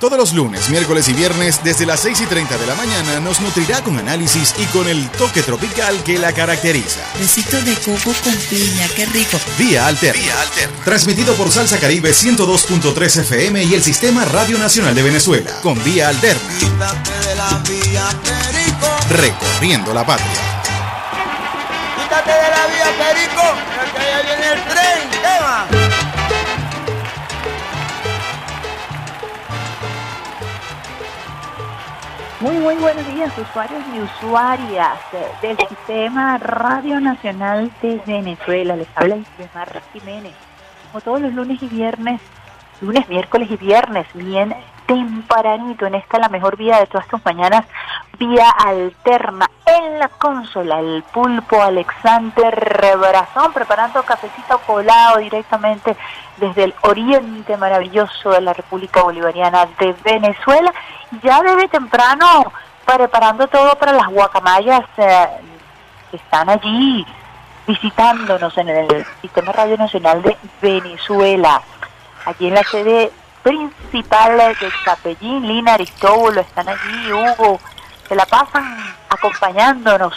Todos los lunes, miércoles y viernes, desde las 6 y 30 de la mañana, nos nutrirá con análisis y con el toque tropical que la caracteriza. Besito de coco con piña, qué rico. Vía Alterna. Vía Alterna. Transmitido por Salsa Caribe 102.3 FM y el Sistema Radio Nacional de Venezuela. Con Vía Alterna. Recorriendo la patria. Quítate de la vía Perico, Muy, muy buenos días, usuarios y usuarias del Sistema Radio Nacional de Venezuela. Les habla Mar Jiménez. Como todos los lunes y viernes, lunes, miércoles y viernes, bien tempranito en esta la mejor vía de todas tus mañanas, vía alterna en la consola, el pulpo Alexander Brazón, preparando cafecito colado directamente desde el oriente maravilloso de la República Bolivariana de Venezuela ya desde temprano preparando todo para las guacamayas eh, que están allí visitándonos en el Sistema Radio Nacional de Venezuela. Allí en la sede principal de Capellín, Lina, Aristóbulo, están allí, Hugo, se la pasan acompañándonos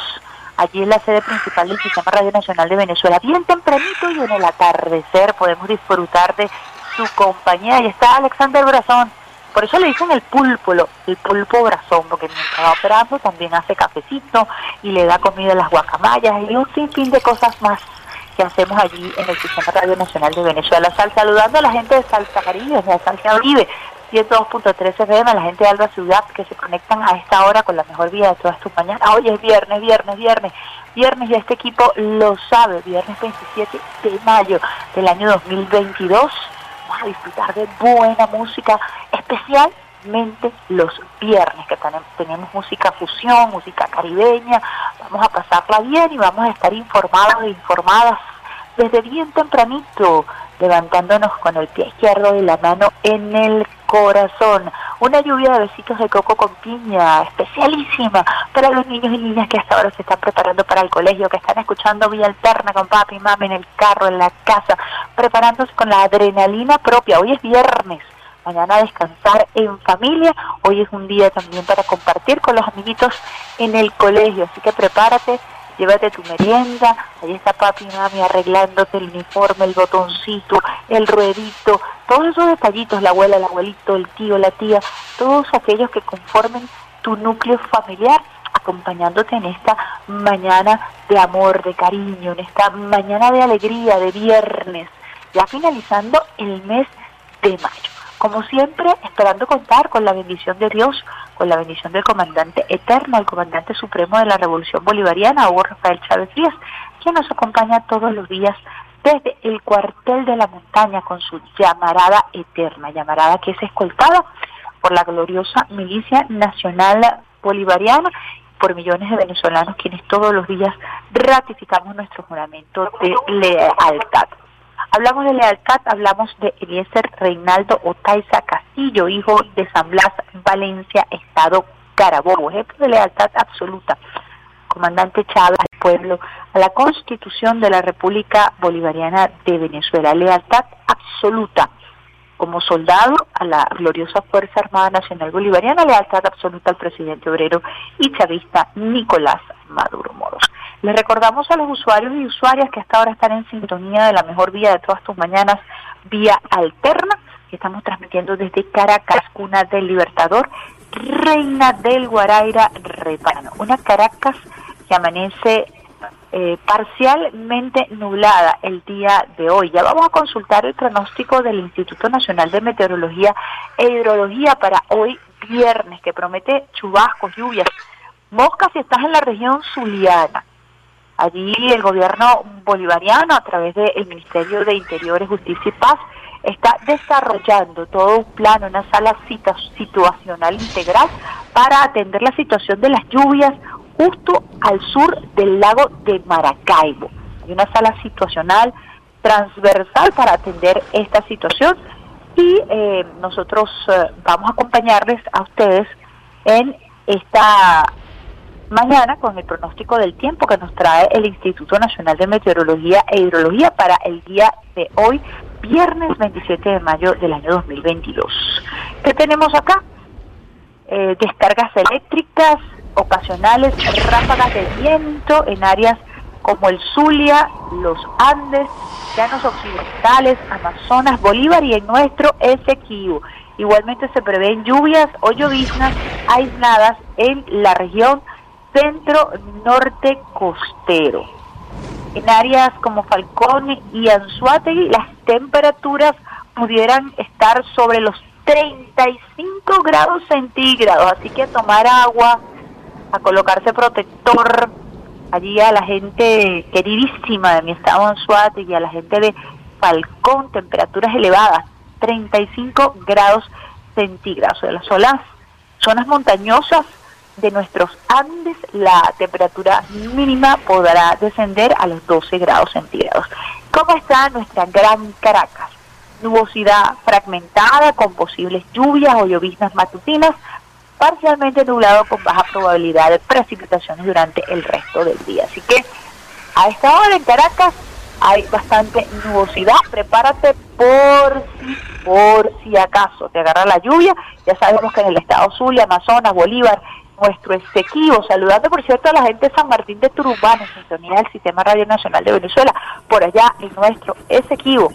allí en la sede principal del Sistema Radio Nacional de Venezuela. Bien tempranito y en el atardecer podemos disfrutar de su compañía. Y está Alexander Brazón por eso le dicen el pulpo, el pulpo brazón, porque mientras va operando también hace cafecito y le da comida a las guacamayas y un sinfín de cosas más que hacemos allí en el Sistema Radio Nacional de Venezuela. Sal, saludando a la gente de Salsa Caribe, de Salsa Oribe, 102.3 FM, la gente de Alba Ciudad que se conectan a esta hora con la mejor vida de todas tus mañanas. Hoy es viernes, viernes, viernes, viernes y este equipo lo sabe, viernes 27 de mayo del año 2022 a disfrutar de buena música, especialmente los viernes, que tenemos música fusión, música caribeña, vamos a pasarla bien y vamos a estar informados e informadas desde bien tempranito, levantándonos con el pie izquierdo y la mano en el corazón. Una lluvia de besitos de coco con piña, especialísima para los niños y niñas que hasta ahora se están preparando para el colegio, que están escuchando vía alterna con papi y mami en el carro, en la casa, preparándose con la adrenalina propia. Hoy es viernes, mañana descansar en familia. Hoy es un día también para compartir con los amiguitos en el colegio, así que prepárate llévate tu merienda, ahí está papi y mami arreglándote el uniforme, el botoncito, el ruedito, todos esos detallitos, la abuela, el abuelito, el tío, la tía, todos aquellos que conformen tu núcleo familiar acompañándote en esta mañana de amor, de cariño, en esta mañana de alegría, de viernes, ya finalizando el mes de mayo. Como siempre, esperando contar con la bendición de Dios, con la bendición del comandante eterno, el comandante supremo de la Revolución Bolivariana, Hugo Rafael Chávez Frías, quien nos acompaña todos los días desde el cuartel de la montaña con su llamarada eterna, llamarada que es escoltada por la gloriosa milicia nacional bolivariana por millones de venezolanos quienes todos los días ratificamos nuestro juramento de lealtad. Hablamos de lealtad, hablamos de Eliezer Reinaldo Otaiza Castillo, hijo de San Blas, Valencia, Estado Carabobo, ejemplo de lealtad absoluta. Comandante Chávez al pueblo, a la Constitución de la República Bolivariana de Venezuela, lealtad absoluta como soldado a la gloriosa Fuerza Armada Nacional Bolivariana, lealtad absoluta al presidente obrero y chavista Nicolás Maduro Moros. Les recordamos a los usuarios y usuarias que hasta ahora están en sintonía de la mejor vía de todas tus mañanas, vía alterna, que estamos transmitiendo desde Caracas, cuna del Libertador, Reina del Guaraira, Repano. Una Caracas que amanece eh, parcialmente nublada el día de hoy. Ya vamos a consultar el pronóstico del Instituto Nacional de Meteorología e Hidrología para hoy viernes, que promete chubascos, lluvias. Mosca si estás en la región zuliana Allí el gobierno bolivariano, a través del Ministerio de Interior, Justicia y Paz, está desarrollando todo un plan, una sala situacional integral para atender la situación de las lluvias justo al sur del lago de Maracaibo. Hay una sala situacional transversal para atender esta situación y eh, nosotros eh, vamos a acompañarles a ustedes en esta mañana con el pronóstico del tiempo que nos trae el Instituto Nacional de Meteorología e Hidrología para el día de hoy, viernes 27 de mayo del año 2022. ¿Qué tenemos acá? Eh, descargas eléctricas ocasionales, ráfagas de viento en áreas como el Zulia, los Andes, llanos occidentales, Amazonas, Bolívar y en nuestro Esequibo. Igualmente se prevén lluvias o lloviznas aisladas en la región centro-norte costero. En áreas como Falcón y Anzuategui las temperaturas pudieran estar sobre los 35 grados centígrados, así que tomar agua, a colocarse protector, allí a la gente queridísima de mi estado Anzuategui y a la gente de Falcón, temperaturas elevadas, 35 grados centígrados. De las zonas, zonas montañosas de nuestros Andes, la temperatura mínima podrá descender a los 12 grados centígrados. ¿Cómo está nuestra gran Caracas? Nubosidad fragmentada con posibles lluvias o lloviznas matutinas, parcialmente nublado con baja probabilidad de precipitaciones durante el resto del día. Así que a esta hora en Caracas hay bastante nubosidad. Prepárate por si, por si acaso te agarra la lluvia. Ya sabemos que en el estado Zulia, Amazonas, Bolívar, nuestro Esequibo, saludando por cierto a la gente de San Martín de Turubán, en sintonía del Sistema Radio Nacional de Venezuela, por allá en nuestro Esequibo,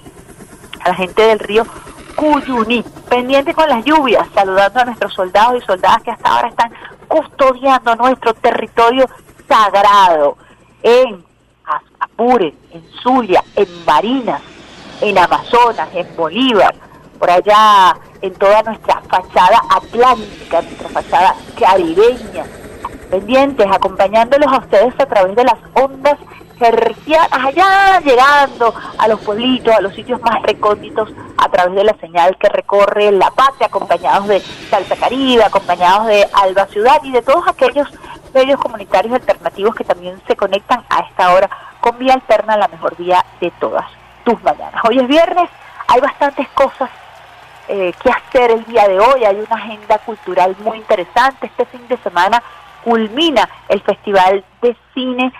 a la gente del río Cuyuní, pendiente con las lluvias, saludando a nuestros soldados y soldadas que hasta ahora están custodiando nuestro territorio sagrado en Apure, en Zulia, en Barinas, en Amazonas, en Bolívar, por allá en toda nuestra fachada atlántica, nuestra fachada caribeña, pendientes, acompañándolos a ustedes a través de las ondas hercianas, allá llegando a los pueblitos, a los sitios más recónditos, a través de la señal que recorre la patria, acompañados de Salta Caribe, acompañados de Alba Ciudad y de todos aquellos medios comunitarios alternativos que también se conectan a esta hora con Vía Alterna, la mejor vía de todas tus mañanas. Hoy es viernes, hay bastantes cosas eh, qué hacer el día de hoy. Hay una agenda cultural muy interesante. Este fin de semana culmina el Festival de Cine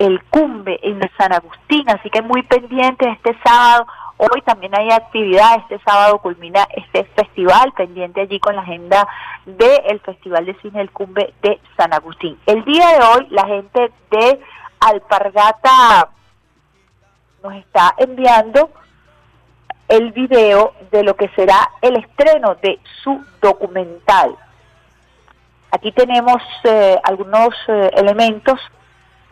El Cumbe en San Agustín, así que muy pendiente este sábado. Hoy también hay actividad, este sábado culmina este festival, pendiente allí con la agenda del Festival de Cine El Cumbe de San Agustín. El día de hoy la gente de Alpargata nos está enviando el video de lo que será el estreno de su documental. Aquí tenemos eh, algunos eh, elementos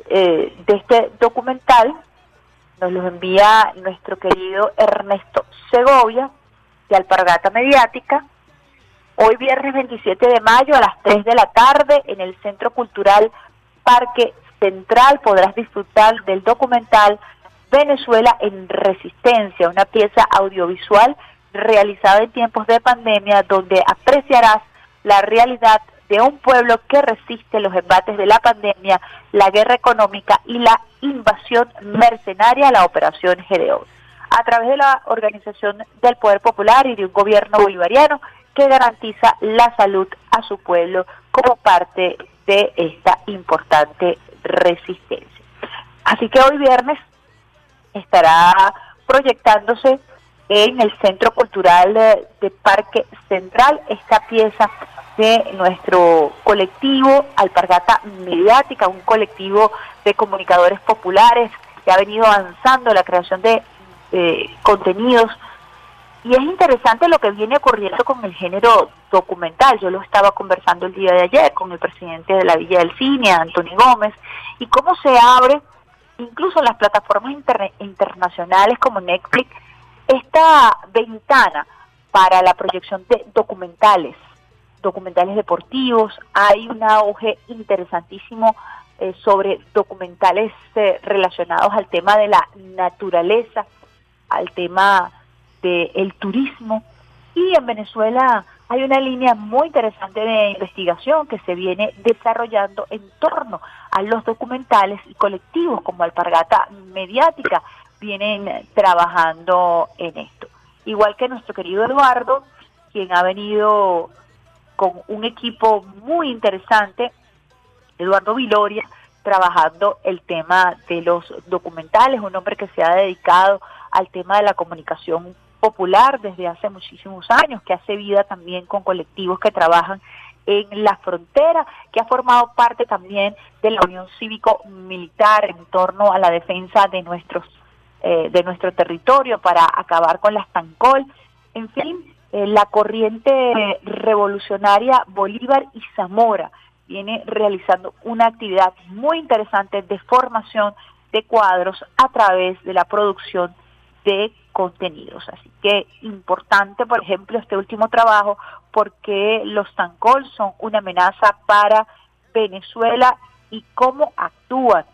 eh, de este documental. Nos los envía nuestro querido Ernesto Segovia de Alpargata Mediática. Hoy viernes 27 de mayo a las 3 de la tarde en el Centro Cultural Parque Central podrás disfrutar del documental Venezuela en Resistencia, una pieza audiovisual realizada en tiempos de pandemia donde apreciarás la realidad de un pueblo que resiste los embates de la pandemia, la guerra económica y la invasión mercenaria a la operación GDO, a través de la organización del Poder Popular y de un gobierno bolivariano que garantiza la salud a su pueblo como parte de esta importante resistencia. Así que hoy viernes estará proyectándose en el Centro Cultural de Parque Central esta pieza de nuestro colectivo Alpargata Mediática, un colectivo de comunicadores populares que ha venido avanzando la creación de contenidos. Y es interesante lo que viene ocurriendo con el género documental. Yo lo estaba conversando el día de ayer con el presidente de la Villa del Cine, Antonio Gómez, y cómo se abre incluso las plataformas internacionales como Netflix, esta ventana para la proyección de documentales, documentales deportivos, hay un auge interesantísimo eh, sobre documentales eh, relacionados al tema de la naturaleza, al tema del turismo. Y en Venezuela hay una línea muy interesante de investigación que se viene desarrollando en torno a los documentales y colectivos como Alpargata Mediática vienen trabajando en esto. Igual que nuestro querido Eduardo, quien ha venido con un equipo muy interesante, Eduardo Viloria, trabajando el tema de los documentales, un hombre que se ha dedicado al tema de la comunicación popular desde hace muchísimos años, que hace vida también con colectivos que trabajan en la frontera, que ha formado parte también de la Unión Cívico-Militar en torno a la defensa de nuestros eh, de nuestro territorio para acabar con las TANCOL. En fin, eh, la corriente revolucionaria Bolívar y Zamora viene realizando una actividad muy interesante de formación de cuadros a través de la producción de contenidos. Así que importante, por ejemplo, este último trabajo porque los TANCOL son una amenaza para Venezuela y cómo actúan.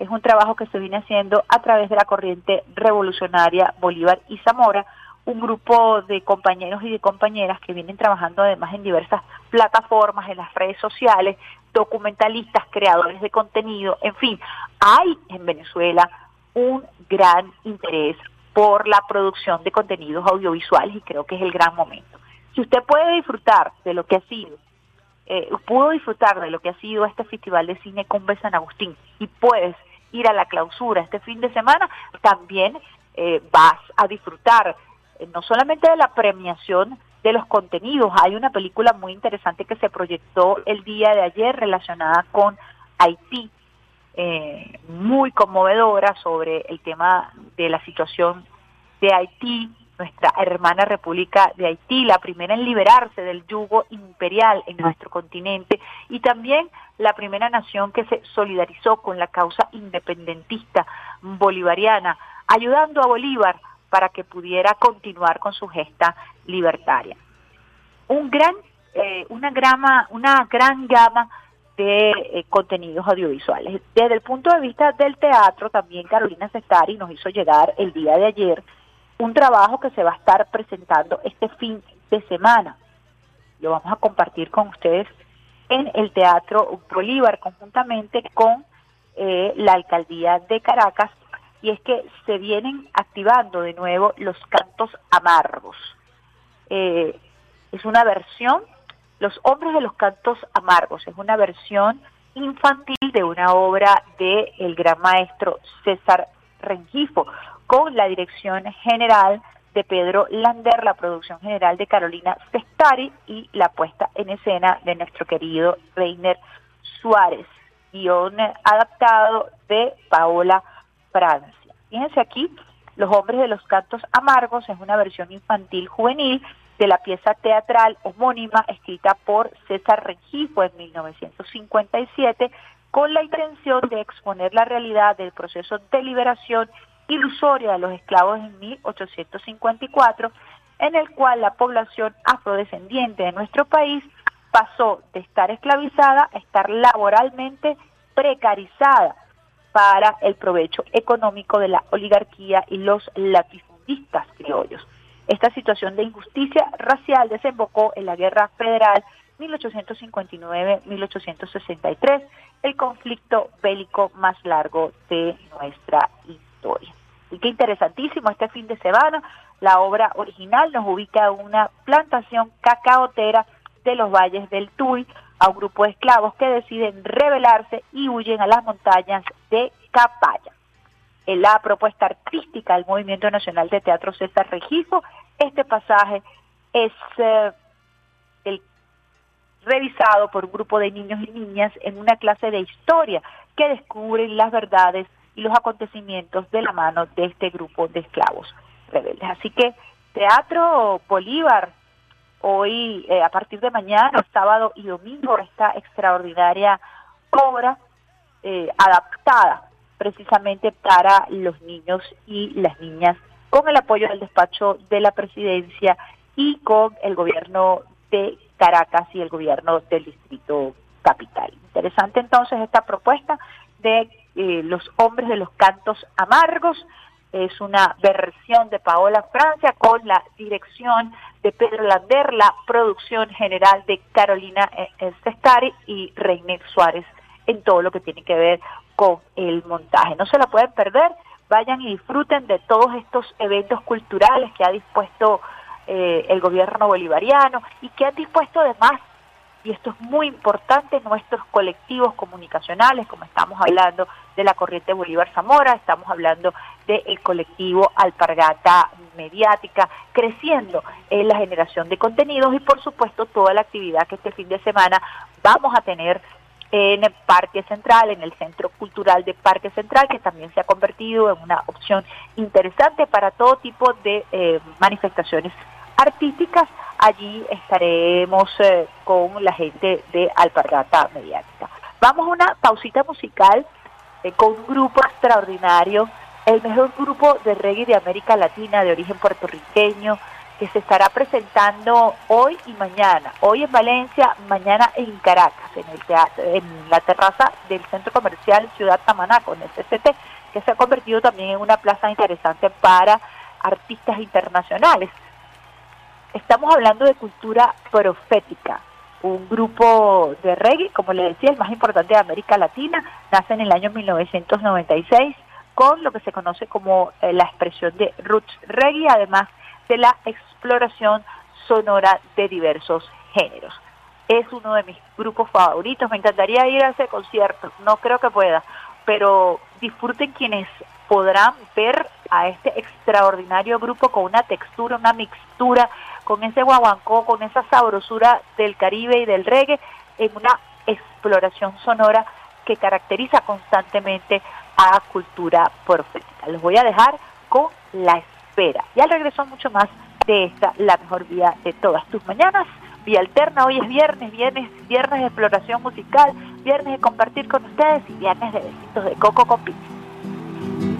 Es un trabajo que se viene haciendo a través de la corriente revolucionaria Bolívar y Zamora, un grupo de compañeros y de compañeras que vienen trabajando además en diversas plataformas, en las redes sociales, documentalistas, creadores de contenido, en fin, hay en Venezuela un gran interés por la producción de contenidos audiovisuales y creo que es el gran momento. Si usted puede disfrutar de lo que ha sido, eh, pudo disfrutar de lo que ha sido este Festival de Cine Cumbre San Agustín y puedes ir a la clausura este fin de semana, también eh, vas a disfrutar eh, no solamente de la premiación de los contenidos, hay una película muy interesante que se proyectó el día de ayer relacionada con Haití, eh, muy conmovedora sobre el tema de la situación de Haití, nuestra hermana República de Haití, la primera en liberarse del yugo imperial en nuestro continente y también la primera nación que se solidarizó con la causa independentista bolivariana, ayudando a Bolívar para que pudiera continuar con su gesta libertaria. Un gran, eh, una, grama, una gran gama de eh, contenidos audiovisuales. Desde el punto de vista del teatro, también Carolina Cestari nos hizo llegar el día de ayer un trabajo que se va a estar presentando este fin de semana. Lo vamos a compartir con ustedes en el Teatro Bolívar conjuntamente con eh, la Alcaldía de Caracas y es que se vienen activando de nuevo los cantos amargos. Eh, es una versión, Los hombres de los cantos amargos, es una versión infantil de una obra de el gran maestro César Rengifo, con la dirección general de Pedro Lander, la producción general de Carolina Cestari y la puesta en escena de nuestro querido Reiner Suárez, guion adaptado de Paola Francia. Fíjense aquí, Los hombres de los cantos amargos es una versión infantil juvenil de la pieza teatral homónima escrita por César Rengifo en 1957 con la intención de exponer la realidad del proceso de liberación ilusoria de los esclavos en 1854, en el cual la población afrodescendiente de nuestro país pasó de estar esclavizada a estar laboralmente precarizada para el provecho económico de la oligarquía y los latifundistas criollos. Esta situación de injusticia racial desembocó en la Guerra Federal 1859-1863, el conflicto bélico más largo de nuestra historia. Y qué interesantísimo este fin de semana, la obra original nos ubica en una plantación cacaotera de los valles del Tuy, a un grupo de esclavos que deciden rebelarse y huyen a las montañas de Capaya. En la propuesta artística del Movimiento Nacional de Teatro César Regifo, este pasaje es eh, el revisado por un grupo de niños y niñas en una clase de historia que descubren las verdades los acontecimientos de la mano de este grupo de esclavos rebeldes. Así que Teatro Bolívar hoy, eh, a partir de mañana, sábado y domingo, esta extraordinaria obra eh, adaptada precisamente para los niños y las niñas, con el apoyo del despacho de la presidencia y con el gobierno de Caracas y el gobierno del Distrito capital. Interesante entonces esta propuesta de eh, los hombres de los cantos amargos. Es una versión de Paola Francia con la dirección de Pedro Lander, la producción general de Carolina Cestari y Reiner Suárez en todo lo que tiene que ver con el montaje. No se la pueden perder, vayan y disfruten de todos estos eventos culturales que ha dispuesto eh, el gobierno bolivariano y que han dispuesto además y esto es muy importante, nuestros colectivos comunicacionales, como estamos hablando de la corriente Bolívar Zamora, estamos hablando del colectivo Alpargata Mediática, creciendo en la generación de contenidos y por supuesto toda la actividad que este fin de semana vamos a tener en el Parque Central, en el Centro Cultural de Parque Central, que también se ha convertido en una opción interesante para todo tipo de eh, manifestaciones artísticas allí estaremos eh, con la gente de Alpargata Mediática. Vamos a una pausita musical eh, con un grupo extraordinario, el mejor grupo de reggae de América Latina de origen puertorriqueño, que se estará presentando hoy y mañana. Hoy en Valencia, mañana en Caracas, en, el teatro, en la terraza del Centro Comercial Ciudad Tamaná, con el CCT, que se ha convertido también en una plaza interesante para artistas internacionales. Estamos hablando de cultura profética, un grupo de reggae, como le decía, el más importante de América Latina, nace en el año 1996 con lo que se conoce como eh, la expresión de roots reggae, además de la exploración sonora de diversos géneros. Es uno de mis grupos favoritos, me encantaría ir a ese concierto, no creo que pueda, pero disfruten quienes podrán ver a este extraordinario grupo con una textura, una mixtura con ese guaguancó, con esa sabrosura del Caribe y del reggae, en una exploración sonora que caracteriza constantemente a cultura profética. Los voy a dejar con la espera. Y al regreso mucho más de esta, la mejor vía de todas tus mañanas. Vía alterna, hoy es viernes, viernes, viernes de exploración musical, viernes de compartir con ustedes y viernes de besitos de coco con pizza.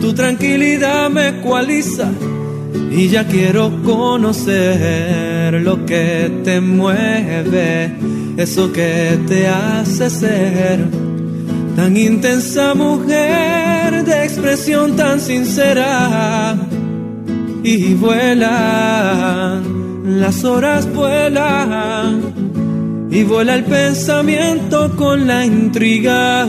tu tranquilidad me ecualiza y ya quiero conocer lo que te mueve, eso que te hace ser tan intensa mujer de expresión tan sincera. Y vuelan, las horas vuelan y vuela el pensamiento con la intriga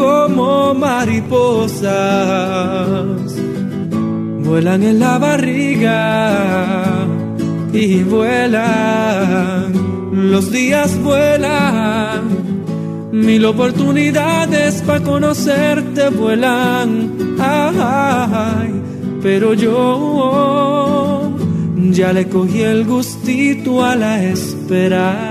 como mariposas. Vuelan en la barriga y vuelan, los días vuelan Mil oportunidades para conocerte vuelan, pero yo ya le cogí el gustito a la espera.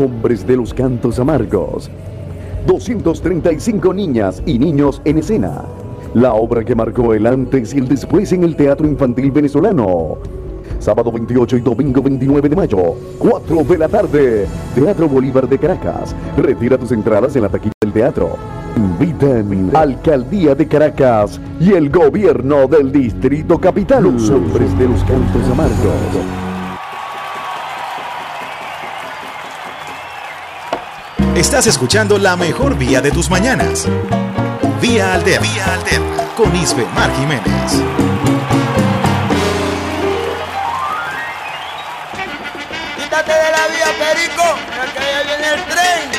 Hombres de los cantos amargos. 235 niñas y niños en escena. La obra que marcó el antes y el después en el teatro infantil venezolano. Sábado 28 y domingo 29 de mayo, 4 de la tarde. Teatro Bolívar de Caracas. Retira tus entradas en la taquilla del teatro. Invitan Alcaldía de Caracas y el gobierno del Distrito Capital. Los hombres de los cantos amargos. Estás escuchando la mejor vía de tus mañanas. Vía Alterna. Vía Alterna. Con Isbe Mar Jiménez. Quítate de la vía, Perico, que ya viene el tren.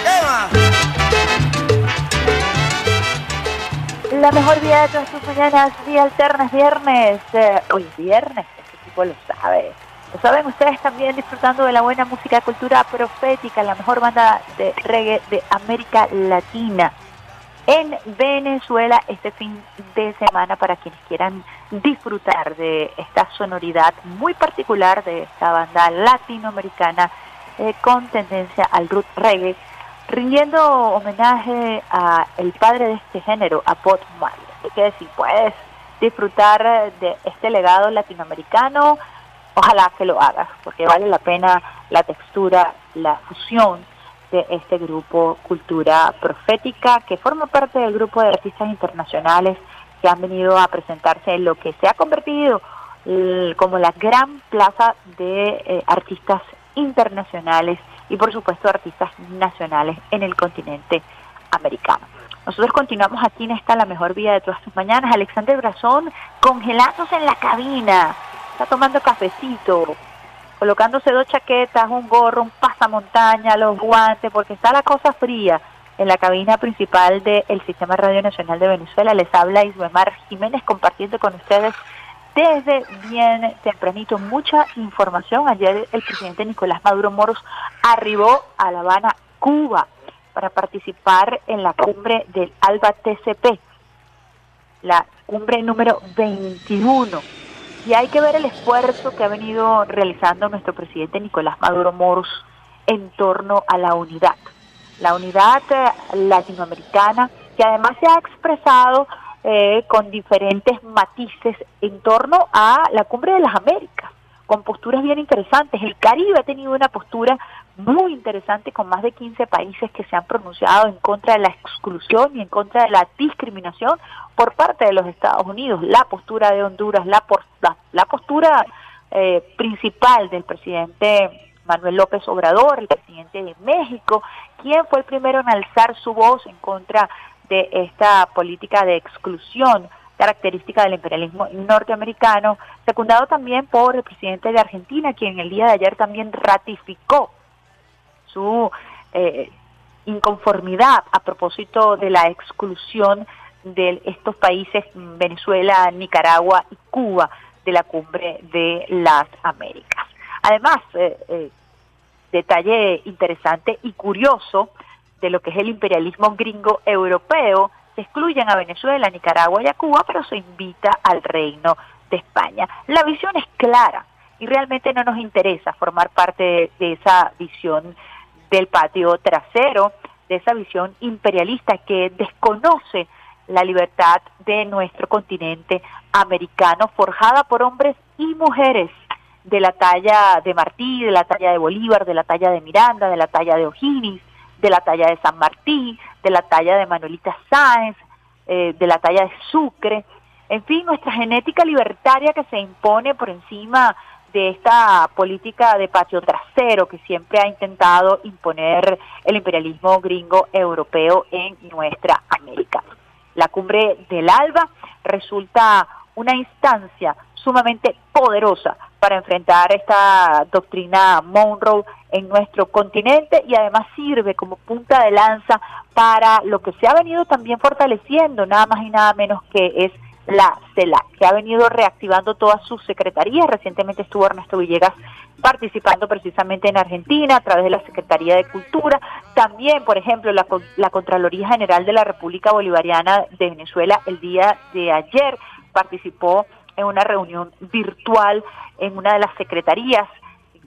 ¿Qué La mejor vía de todas tus mañanas, Vía Alterna, es viernes. Eh, hoy es viernes, este tipo lo sabe. Lo saben ustedes también disfrutando de la buena música, cultura profética, la mejor banda de reggae de América Latina en Venezuela este fin de semana para quienes quieran disfrutar de esta sonoridad muy particular de esta banda latinoamericana eh, con tendencia al root reggae, rindiendo homenaje a el padre de este género, a Bob Marley. Así que si puedes disfrutar de este legado latinoamericano, ojalá que lo hagas, porque vale la pena la textura, la fusión de este grupo Cultura Profética, que forma parte del grupo de artistas internacionales que han venido a presentarse en lo que se ha convertido como la gran plaza de eh, artistas internacionales y por supuesto artistas nacionales en el continente americano. Nosotros continuamos aquí en esta La Mejor Vida de todas tus mañanas. Alexander Brazón congelándose en la cabina está tomando cafecito, colocándose dos chaquetas, un gorro, un pasamontaña, los guantes, porque está la cosa fría en la cabina principal del Sistema Radio Nacional de Venezuela. Les habla Ismael Jiménez compartiendo con ustedes desde bien tempranito mucha información. Ayer el presidente Nicolás Maduro Moros arribó a La Habana, Cuba, para participar en la cumbre del ALBA TCP, la cumbre número 21 y hay que ver el esfuerzo que ha venido realizando nuestro presidente Nicolás Maduro Moros en torno a la unidad. La unidad eh, latinoamericana que además se ha expresado eh, con diferentes matices en torno a la cumbre de las Américas, con posturas bien interesantes. El Caribe ha tenido una postura muy interesante con más de 15 países que se han pronunciado en contra de la exclusión y en contra de la discriminación por parte de los Estados Unidos. La postura de Honduras, la, la, postura eh, principal del presidente Manuel López Obrador, el presidente de México, quien fue el primero en alzar su voz en contra de esta política de exclusión característica del imperialismo norteamericano, secundado también por el presidente de Argentina, quien el día de ayer también ratificó su eh, inconformidad a propósito de la exclusión de estos países, Venezuela, Nicaragua y Cuba, de la cumbre de las Américas. Además, eh, eh, detalle interesante y curioso de lo que es el imperialismo gringo europeo, se excluyen a Venezuela, Nicaragua y a Cuba, pero se invita al reino de España. La visión es clara y realmente no nos interesa formar parte de, esa visión del patio trasero, de esa visión imperialista que desconoce la libertad de nuestro continente americano, forjada por hombres y mujeres de la talla de Martí, de la talla de Bolívar, de la talla de Miranda, de la talla de O'Higgins, de la talla de San Martín, de la talla de Manuelita Sáenz, eh, de la talla de Sucre, en fin, nuestra genética libertaria que se impone por encima de esta política de patio trasero que siempre ha intentado imponer el imperialismo gringo europeo en nuestra América. La cumbre del ALBA resulta una instancia sumamente poderosa para enfrentar esta doctrina Monroe en nuestro continente y además sirve como punta de lanza para lo que se ha venido también fortaleciendo, nada más y nada menos que es la CELAC, que ha venido reactivando todas sus secretarías. Recientemente estuvo Ernesto Villegas participando precisamente en Argentina a través de la Secretaría de Cultura. También, por ejemplo, la, la Contraloría General de la República Bolivariana de Venezuela el día de ayer participó en una reunión virtual en una de las secretarías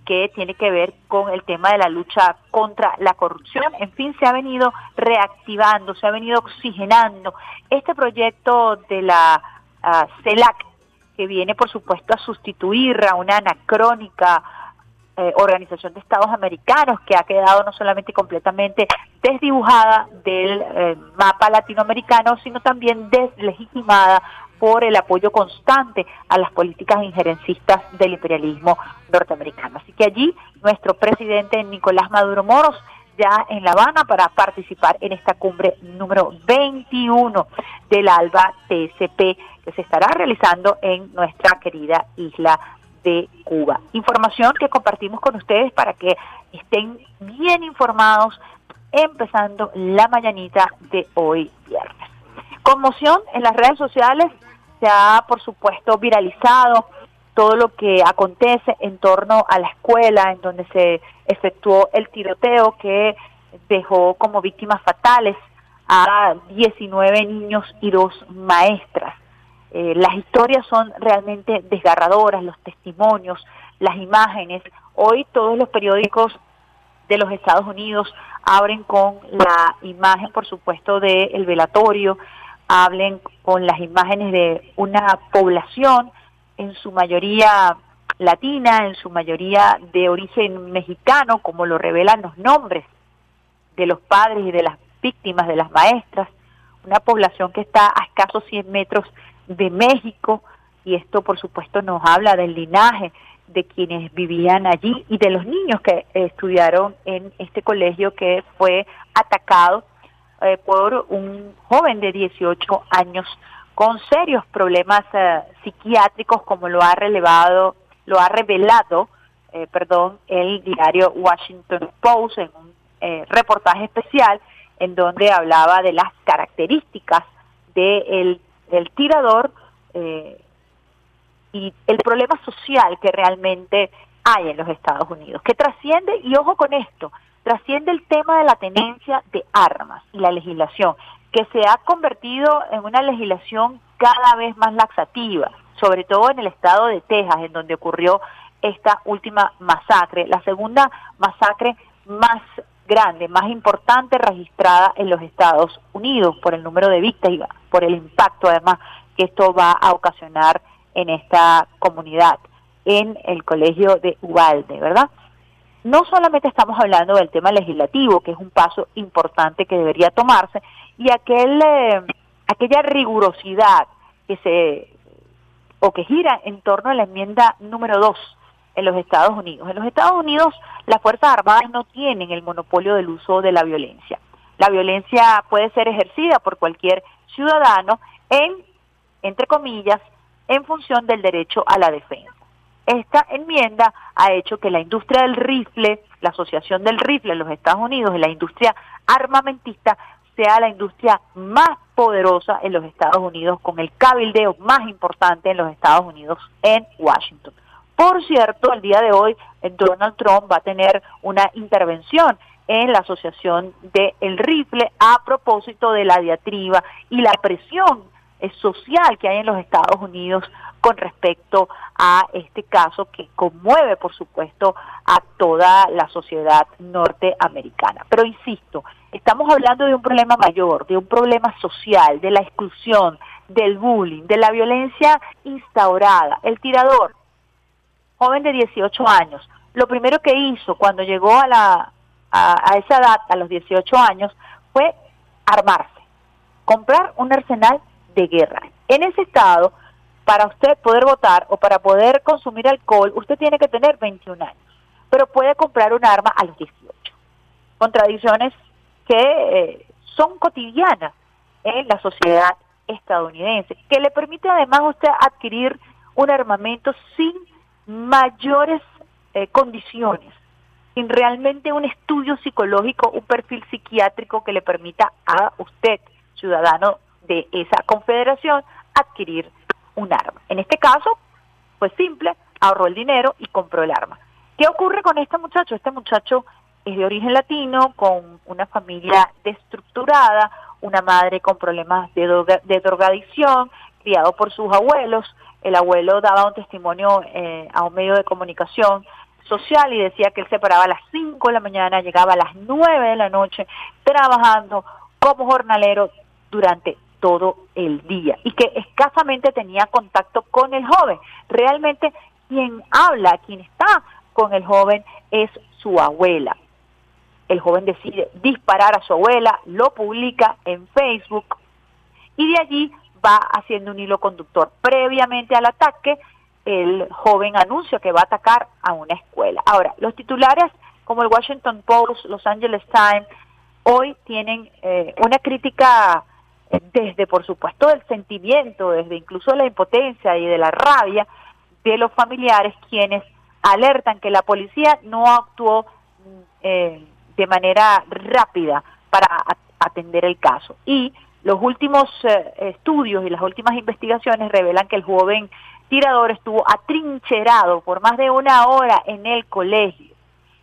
que tiene que ver con el tema de la lucha contra la corrupción. En fin, se ha venido reactivando, se ha venido oxigenando este proyecto de la uh, CELAC, que viene, por supuesto, a sustituir a una anacrónica eh, Organización de Estados Americanos que ha quedado no solamente completamente desdibujada del eh, mapa latinoamericano, sino también deslegitimada por el apoyo constante a las políticas injerencistas del imperialismo norteamericano. Así que allí nuestro presidente Nicolás Maduro Moros ya en La Habana para participar en esta cumbre número 21 del ALBA TSP que se estará realizando en nuestra querida isla de Cuba. Información que compartimos con ustedes para que estén bien informados empezando la mañanita de hoy viernes. Conmoción en las redes sociales se ha, por supuesto, viralizado todo lo que acontece en torno a la escuela en donde se efectuó el tiroteo que dejó como víctimas fatales a 19 niños y dos maestras. Eh, las historias son realmente desgarradoras, los testimonios, las imágenes. Hoy todos los periódicos de los Estados Unidos abren con la imagen, por supuesto, del velatorio, hablen con las imágenes de una población en su mayoría latina, en su mayoría de origen mexicano, como lo revelan los nombres de los padres y de las víctimas, de las maestras, una población que está a escasos 100 metros de México, y esto por supuesto nos habla del linaje de quienes vivían allí y de los niños que estudiaron en este colegio que fue atacado eh, por un joven de 18 años con serios problemas eh, psiquiátricos, como lo ha relevado, lo ha revelado, eh, perdón, el diario Washington Post en un reportaje especial en donde hablaba de las características del tirador y el problema social que realmente hay en los Estados Unidos, que trasciende, y ojo con esto, trasciende el tema de la tenencia de armas y la legislación, que se ha convertido en una legislación cada vez más laxativa, sobre todo en el estado de Texas, en donde ocurrió esta última masacre, la segunda masacre más grande, más importante registrada en los Estados Unidos por el número de víctimas por el impacto además que esto va a ocasionar en esta comunidad, en el colegio de Ubalde, ¿verdad? No solamente estamos hablando del tema legislativo, que es un paso importante que debería tomarse, y aquel, eh, aquella rigurosidad que se o que gira en torno a la enmienda número 2 en los Estados Unidos. En los Estados Unidos las Fuerzas Armadas no tienen el monopolio del uso de la violencia. La violencia puede ser ejercida por cualquier ciudadano en, entre comillas, en función del derecho a la defensa. Esta enmienda ha hecho que la industria del rifle, la asociación del rifle en los Estados Unidos y la industria armamentista sea la industria más poderosa en los Estados Unidos, con el cabildeo más importante en los Estados Unidos, en Washington. Por cierto, el día de hoy Donald Trump va a tener una intervención en la Asociación del el Rifle a propósito de la diatriba y la presión eh, social que hay en los Estados Unidos con respecto a este caso que conmueve, por supuesto, a toda la sociedad norteamericana. Pero insisto, estamos hablando de un problema mayor, de un problema social, de la exclusión, del bullying, de la violencia instaurada. El tirador, joven de 18 años, lo primero que hizo cuando llegó a, la, a, esa edad, a los 18 años, fue armarse, comprar un arsenal de guerra. En ese estado, para usted poder votar o para poder consumir alcohol, usted tiene que tener 21 años, pero puede comprar un arma a los 18. Contradicciones que eh, son cotidianas en la sociedad estadounidense, que le permite además usted adquirir un armamento sin mayores eh, condiciones, sin realmente un estudio psicológico, un perfil psiquiátrico que le permita a usted, ciudadano de esa confederación, adquirir un arma. En este caso, fue simple, ahorró el dinero y compró el arma. ¿Qué ocurre con este muchacho? Este muchacho es de origen latino, con una familia destructurada, una madre con problemas de, de drogadicción, criado por sus abuelos. El abuelo daba un testimonio eh, a un medio de comunicación social y decía que él se paraba a las 5 de la mañana, llegaba a las 9 de la noche, trabajando como jornalero durante todo el día y que escasamente tenía contacto con el joven. Realmente quien habla, quien está con el joven es su abuela. El joven decide disparar a su abuela, lo publica en Facebook y de allí va haciendo un hilo conductor. Previamente al ataque, el joven anuncia que va a atacar a una escuela. Ahora, los titulares como el Washington Post, Los Angeles Times, hoy tienen eh, una crítica desde, por supuesto, el sentimiento, desde incluso la impotencia y de la rabia de los familiares quienes alertan que la policía no actuó eh, de manera rápida para atender el caso. Y los últimos eh, estudios y las últimas investigaciones revelan que el joven tirador estuvo atrincherado por más de una hora en el colegio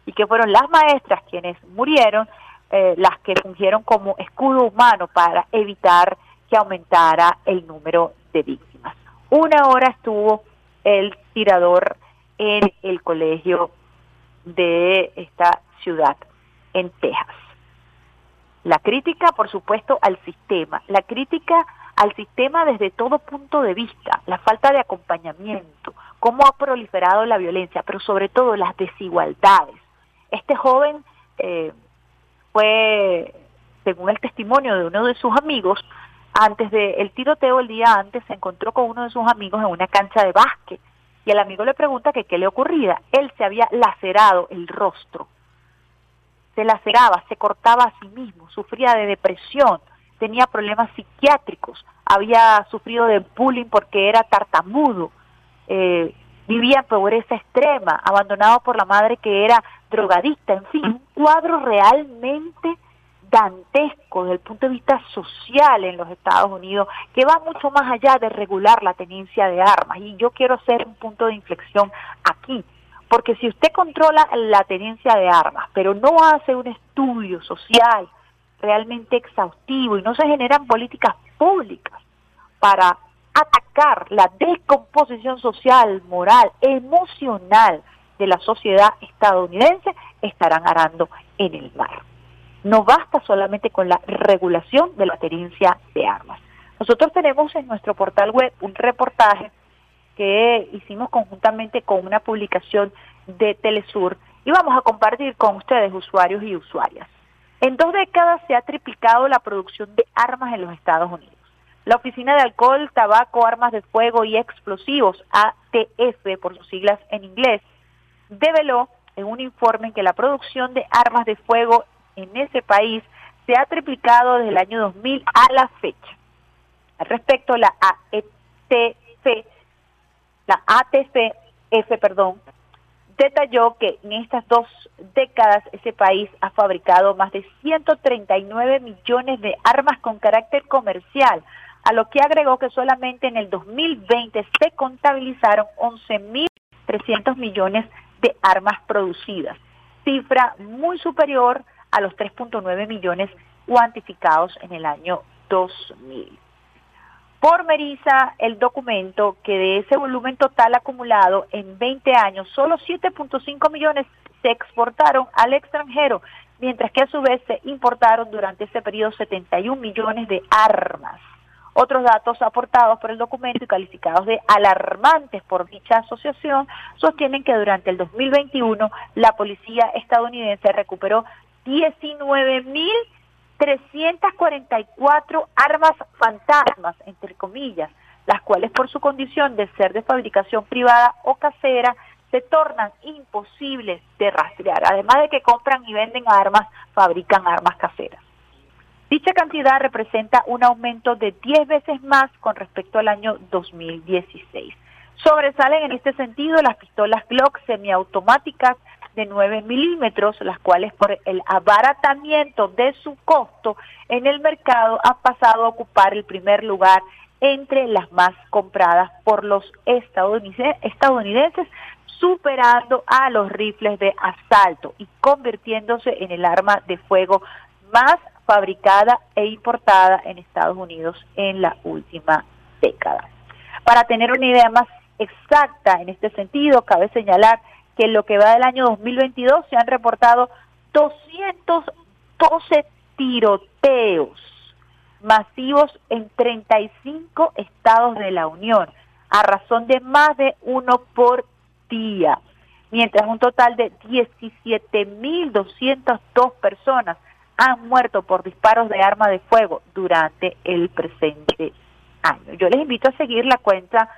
y que fueron las maestras quienes murieron eh, las que fungieron como escudo humano para evitar que aumentara el número de víctimas. Una hora estuvo el tirador en el colegio de esta ciudad, en Texas. La crítica, por supuesto, al sistema, la crítica al sistema desde todo punto de vista, la falta de acompañamiento, cómo ha proliferado la violencia, pero sobre todo las desigualdades. Este joven eh, fue, según el testimonio de uno de sus amigos, antes del tiroteo el día antes se encontró con uno de sus amigos en una cancha de básquet y el amigo le pregunta que qué le ocurría. Él se había lacerado el rostro, se laceraba, se cortaba a sí mismo, sufría de depresión, tenía problemas psiquiátricos, había sufrido de bullying porque era tartamudo, eh, vivía en pobreza extrema, abandonado por la madre que era drogadicta, en fin, un cuadro realmente dantesco desde el punto de vista social en los Estados Unidos, que va mucho más allá de regular la tenencia de armas. Y yo quiero hacer un punto de inflexión aquí, porque si usted controla la tenencia de armas, pero no hace un estudio social realmente exhaustivo y no se generan políticas públicas para atacar la descomposición social, moral, emocional de la sociedad estadounidense estarán arando en el mar. No basta solamente con la regulación de la tenencia de armas. Nosotros tenemos en nuestro portal web un reportaje que hicimos conjuntamente con una publicación de Telesur y vamos a compartir con ustedes, usuarios y usuarias. En dos décadas se ha triplicado la producción de armas en los Estados Unidos. La Oficina de Alcohol, Tabaco, Armas de Fuego y Explosivos, ATF por sus siglas en inglés, develó en un informe que la producción de armas de fuego en ese país se ha triplicado desde el año 2000 a la fecha. Al respecto, la ATF, la ATF, perdón, detalló que en estas dos décadas ese país ha fabricado más de 139 millones de armas con carácter comercial, a lo que agregó que solamente en el 2020 se contabilizaron 11 mil 300 millones de armas producidas, cifra muy superior a los 3.9 millones cuantificados en el año 2000. Por Merisa, el documento que de ese volumen total acumulado en 20 años, solo 7.5 millones se exportaron al extranjero, mientras que a su vez se importaron durante ese periodo 71 millones de armas. Otros datos aportados por el documento y calificados de alarmantes por dicha asociación sostienen que durante el 2021 la policía estadounidense recuperó 19.344 armas fantasmas, entre comillas, las cuales por su condición de ser de fabricación privada o casera se tornan imposibles de rastrear. Además de que compran y venden armas, fabrican armas caseras. Dicha cantidad representa un aumento de 10 veces más con respecto al año 2016. Sobresalen en este sentido las pistolas Glock semiautomáticas de 9 milímetros, las cuales por el abaratamiento de su costo en el mercado han pasado a ocupar el primer lugar entre las más compradas por los estadounidenses, superando a los rifles de asalto y convirtiéndose en el arma de fuego más fabricada e importada en Estados Unidos en la última década. Para tener una idea más exacta en este sentido, cabe señalar que en lo que va del año 2022 se han reportado 212 tiroteos masivos en 35 estados de la Unión, a razón de más de uno por día, mientras un total de 17.202 personas han muerto por disparos de arma de fuego durante el presente año. Yo les invito a seguir la cuenta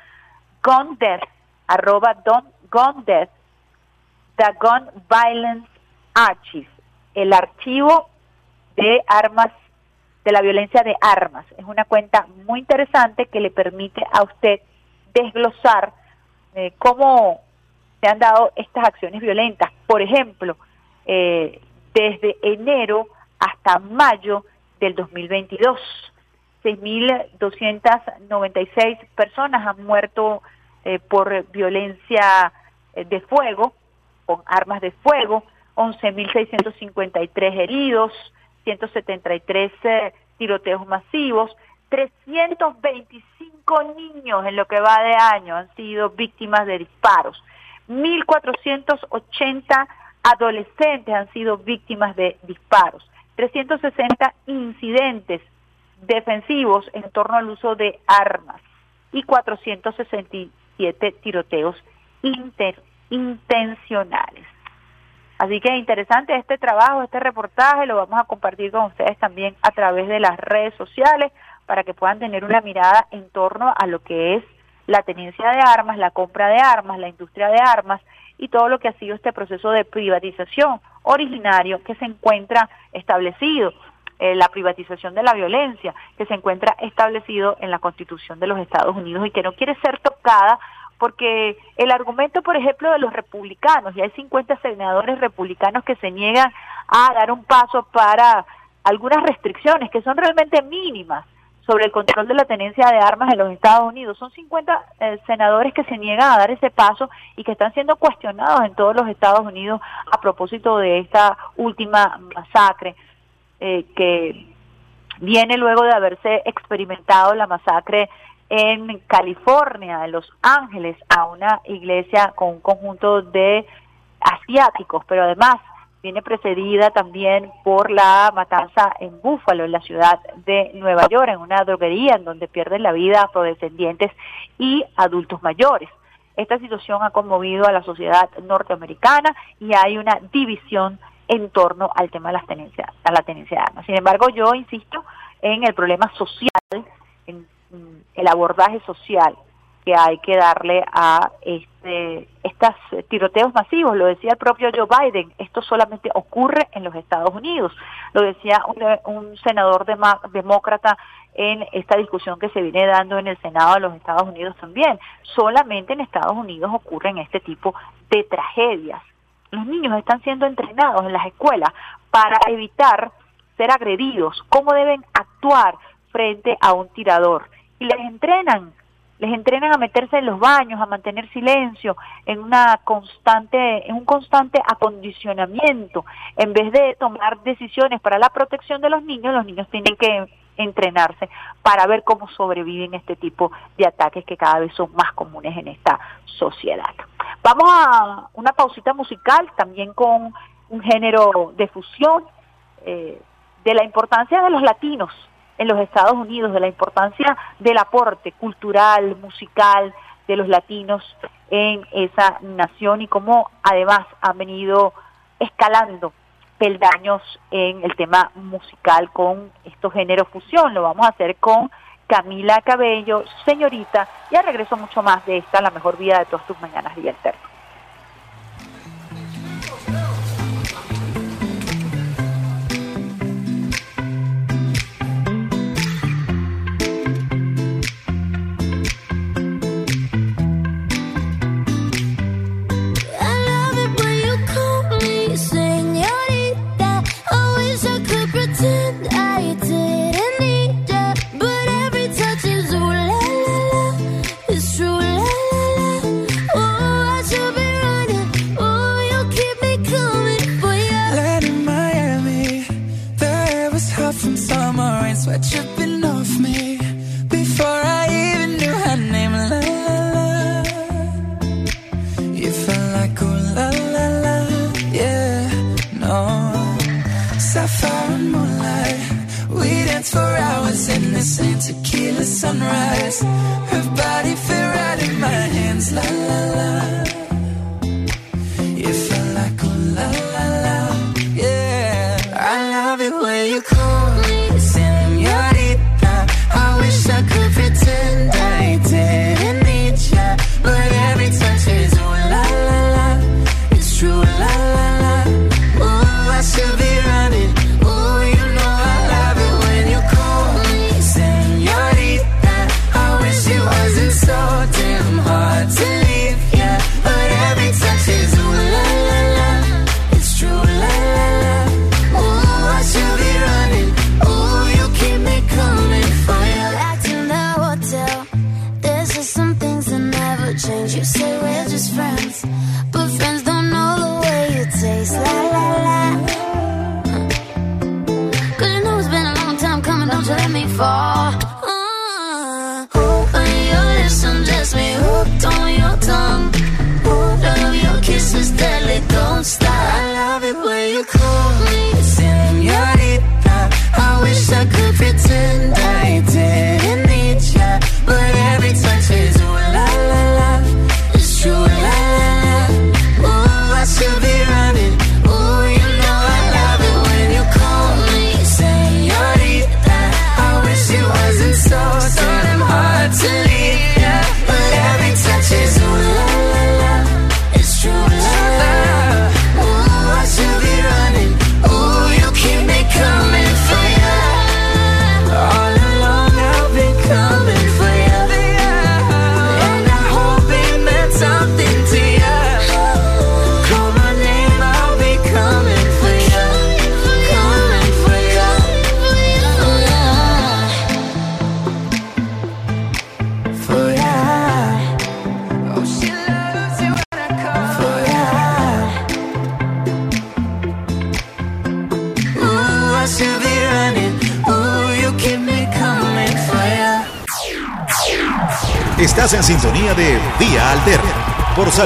GunDeath, arroba don, GunDeath, The Gun Violence Archive, el archivo de armas, de la violencia de armas. Es una cuenta muy interesante que le permite a usted desglosar eh, cómo se han dado estas acciones violentas. Por ejemplo, eh, desde enero hasta mayo del 2022. 6.296 personas han muerto eh, por violencia eh, de fuego, con armas de fuego, 11.653 heridos, 173 eh, tiroteos masivos, 325 niños en lo que va de año han sido víctimas de disparos, 1.480 adolescentes han sido víctimas de disparos. 360 incidentes defensivos en torno al uso de armas y 467 tiroteos intencionales. Así que interesante este trabajo, este reportaje, lo vamos a compartir con ustedes también a través de las redes sociales para que puedan tener una mirada en torno a lo que es la tenencia de armas, la compra de armas, la industria de armas y todo lo que ha sido este proceso de privatización originario que se encuentra establecido, eh, la privatización de la violencia que se encuentra establecido en la Constitución de los Estados Unidos y que no quiere ser tocada porque el argumento, por ejemplo, de los republicanos, y hay 50 senadores republicanos que se niegan a dar un paso para algunas restricciones que son realmente mínimas sobre el control de la tenencia de armas en los Estados Unidos. Son 50 eh, senadores que se niegan a dar ese paso y que están siendo cuestionados en todos los Estados Unidos a propósito de esta última masacre eh, que viene luego de haberse experimentado la masacre en California, en Los Ángeles, a una iglesia con un conjunto de asiáticos, pero además viene precedida también por la matanza en Búfalo, en la ciudad de Nueva York, en una droguería en donde pierden la vida afrodescendientes y adultos mayores. Esta situación ha conmovido a la sociedad norteamericana y hay una división en torno al tema de las tenencias, a la tenencia de armas. Sin embargo, yo insisto en el problema social, en el abordaje social que hay que darle a este estos tiroteos masivos. Lo decía el propio Joe Biden, esto solamente ocurre en los Estados Unidos. Lo decía un, senador demócrata en esta discusión que se viene dando en el Senado de los Estados Unidos también. Solamente en Estados Unidos ocurren este tipo de tragedias. Los niños están siendo entrenados en las escuelas para evitar ser agredidos, cómo deben actuar frente a un tirador. Y les entrenan les entrenan a meterse en los baños, a mantener silencio, en una constante, en un constante acondicionamiento. En vez de tomar decisiones para la protección de los niños, los niños tienen que entrenarse para ver cómo sobreviven este tipo de ataques que cada vez son más comunes en esta sociedad. Vamos a una pausita musical también con un género de fusión eh, de la importancia de los latinos en los Estados Unidos, de la importancia del aporte cultural, musical de los latinos en esa nación y cómo además han venido escalando peldaños en el tema musical con estos géneros fusión. Lo vamos a hacer con Camila Cabello, señorita, y regreso mucho más de esta, la mejor vida de todas tus mañanas, Día Alterno. sweat dripping off me before I even knew her name. La la la, you felt like ooh la la la, yeah, no. Sapphire moonlight, we danced for hours in the same tequila sunrise. Her body fit right in my hands, la la la.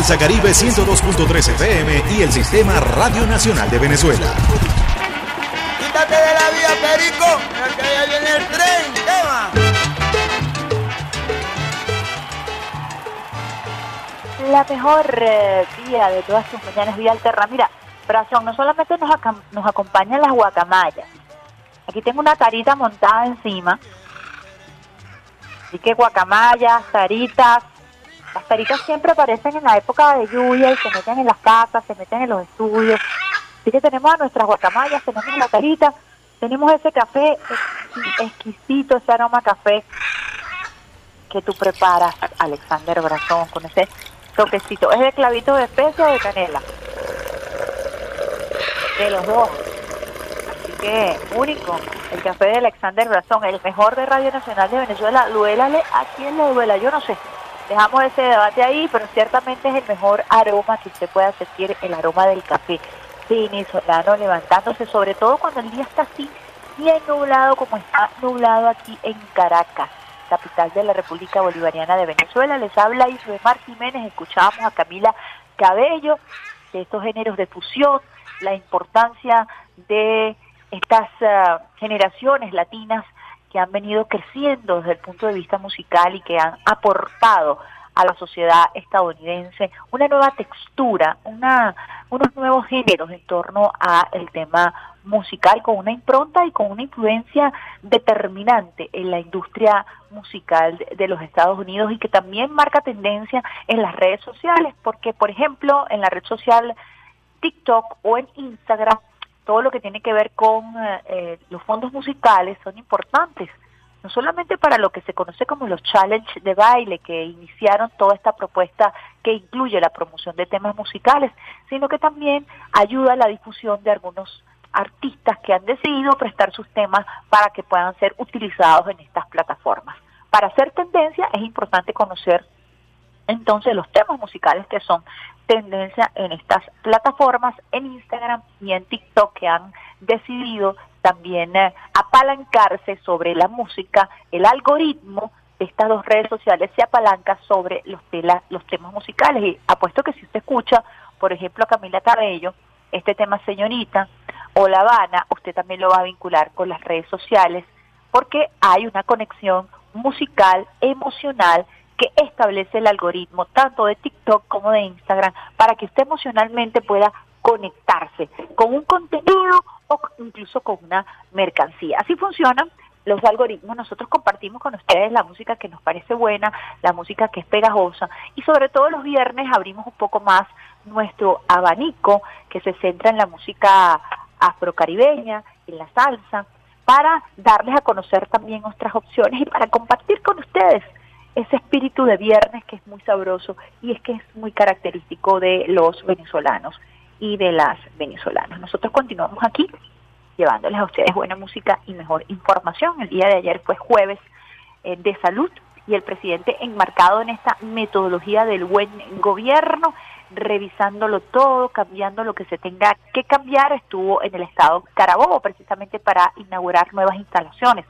Salsa Caribe 102.3 FM y el Sistema Radio Nacional de Venezuela. Quítate de la vía, Perico, que ya viene el tren, tema. La mejor eh, vía de todas tus mañanas, Vía Alterna. Mira, Brazón, no solamente nos, nos acompañan las guacamayas. Aquí tengo una tarita montada encima Así que guacamayas, taritas, las taritas siempre aparecen en la época de lluvia y se meten en las casas, se meten en los estudios. Así que tenemos a nuestras guacamayas, tenemos la tarita, tenemos ese café exquisito, ese aroma café que tú preparas, Alexander Brazón, con ese toquecito. ¿Es de clavito de especia o de canela? De los dos. Así que único. el café de Alexander Brazón, el mejor de Radio Nacional de Venezuela, duélale a quien le duela, yo no sé. Dejamos ese debate ahí, pero ciertamente es el mejor aroma que usted pueda sentir, el aroma del café venezolano levantándose, sobre todo cuando el día está así bien nublado como está nublado aquí en Caracas, capital de la República Bolivariana de Venezuela. Les habla Ismael Jiménez, escuchábamos a Camila Cabello de estos géneros de fusión, la importancia de estas ah, generaciones latinas han venido creciendo desde el punto de vista musical y que han aportado a la sociedad estadounidense una nueva textura, una, unos nuevos géneros en torno a el tema musical con una impronta y con una influencia determinante en la industria musical de, los Estados Unidos y que también marca tendencia en las redes sociales, porque por ejemplo en la red social TikTok o en Instagram todo lo que tiene que ver con eh, eh, los fondos musicales son importantes, no solamente para lo que se conoce como los challenge de baile que iniciaron toda esta propuesta que incluye la promoción de temas musicales, sino que también ayuda a la difusión de algunos artistas que han decidido prestar sus temas para que puedan ser utilizados en estas plataformas. Para hacer tendencia es importante conocer entonces los temas musicales que son tendencia en estas plataformas, en Instagram y en TikTok que han decidido también eh, apalancarse sobre la música, el algoritmo de estas dos redes sociales se apalanca sobre los, los temas musicales. Y apuesto que si usted escucha, por ejemplo, a Camila Cabello, este tema señorita o La Habana, usted también lo va a vincular con las redes sociales porque hay una conexión musical, emocional que establece el algoritmo tanto de TikTok como de Instagram para que usted emocionalmente pueda conectarse con un contenido o incluso con una mercancía. Así funcionan los algoritmos. Nosotros compartimos con ustedes la música que nos parece buena, la música que es pegajosa y sobre todo los viernes abrimos un poco más nuestro abanico que se centra en la música afrocaribeña, en la salsa, para darles a conocer también otras opciones y para compartir con ustedes ese espíritu de viernes que es muy sabroso y es que es muy característico de los venezolanos y de las venezolanas. Nosotros continuamos aquí llevándoles a ustedes buena música y mejor información. El día de ayer fue jueves eh, de salud y el presidente enmarcado en esta metodología del buen gobierno, revisándolo todo, cambiando lo que se tenga que cambiar, estuvo en el estado Carabobo precisamente para inaugurar nuevas instalaciones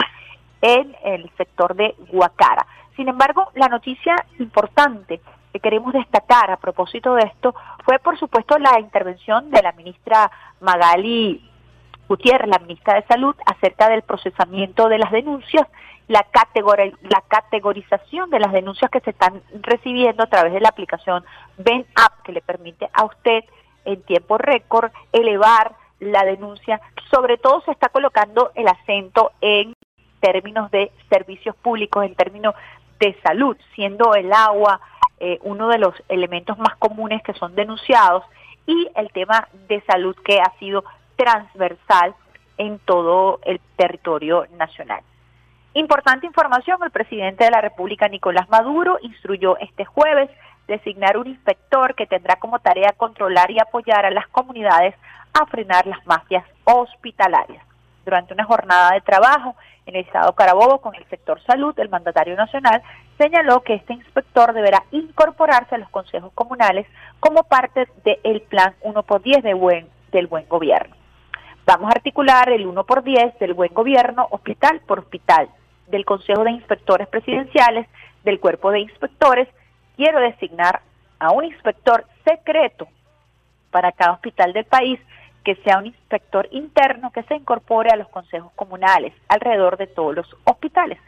en el sector de Guacara. Sin embargo, la noticia importante que queremos destacar a propósito de esto fue, por supuesto, la intervención de la ministra Magali Gutiérrez, la ministra de Salud, acerca del procesamiento de las denuncias, la, la categorización de las denuncias que se están recibiendo a través de la aplicación Ben App, que le permite a usted en tiempo récord elevar la denuncia. Sobre todo se está colocando el acento en términos de servicios públicos, en términos de salud, siendo el agua eh, uno de los elementos más comunes que son denunciados y el tema de salud que ha sido transversal en todo el territorio nacional. Importante información, el presidente de la República, Nicolás Maduro, instruyó este jueves designar un inspector que tendrá como tarea controlar y apoyar a las comunidades a frenar las mafias hospitalarias. Durante una jornada de trabajo en el Estado Carabobo con el sector salud, el mandatario nacional señaló que este inspector deberá incorporarse a los consejos comunales como parte del plan 1 por 10 de buen, del buen gobierno. Vamos a articular el 1 por 10 del buen gobierno hospital por hospital, del Consejo de Inspectores Presidenciales, del Cuerpo de Inspectores. Quiero designar a un inspector secreto para cada hospital del país que sea un inspector interno que se incorpore a los consejos comunales alrededor de todos los hospitales.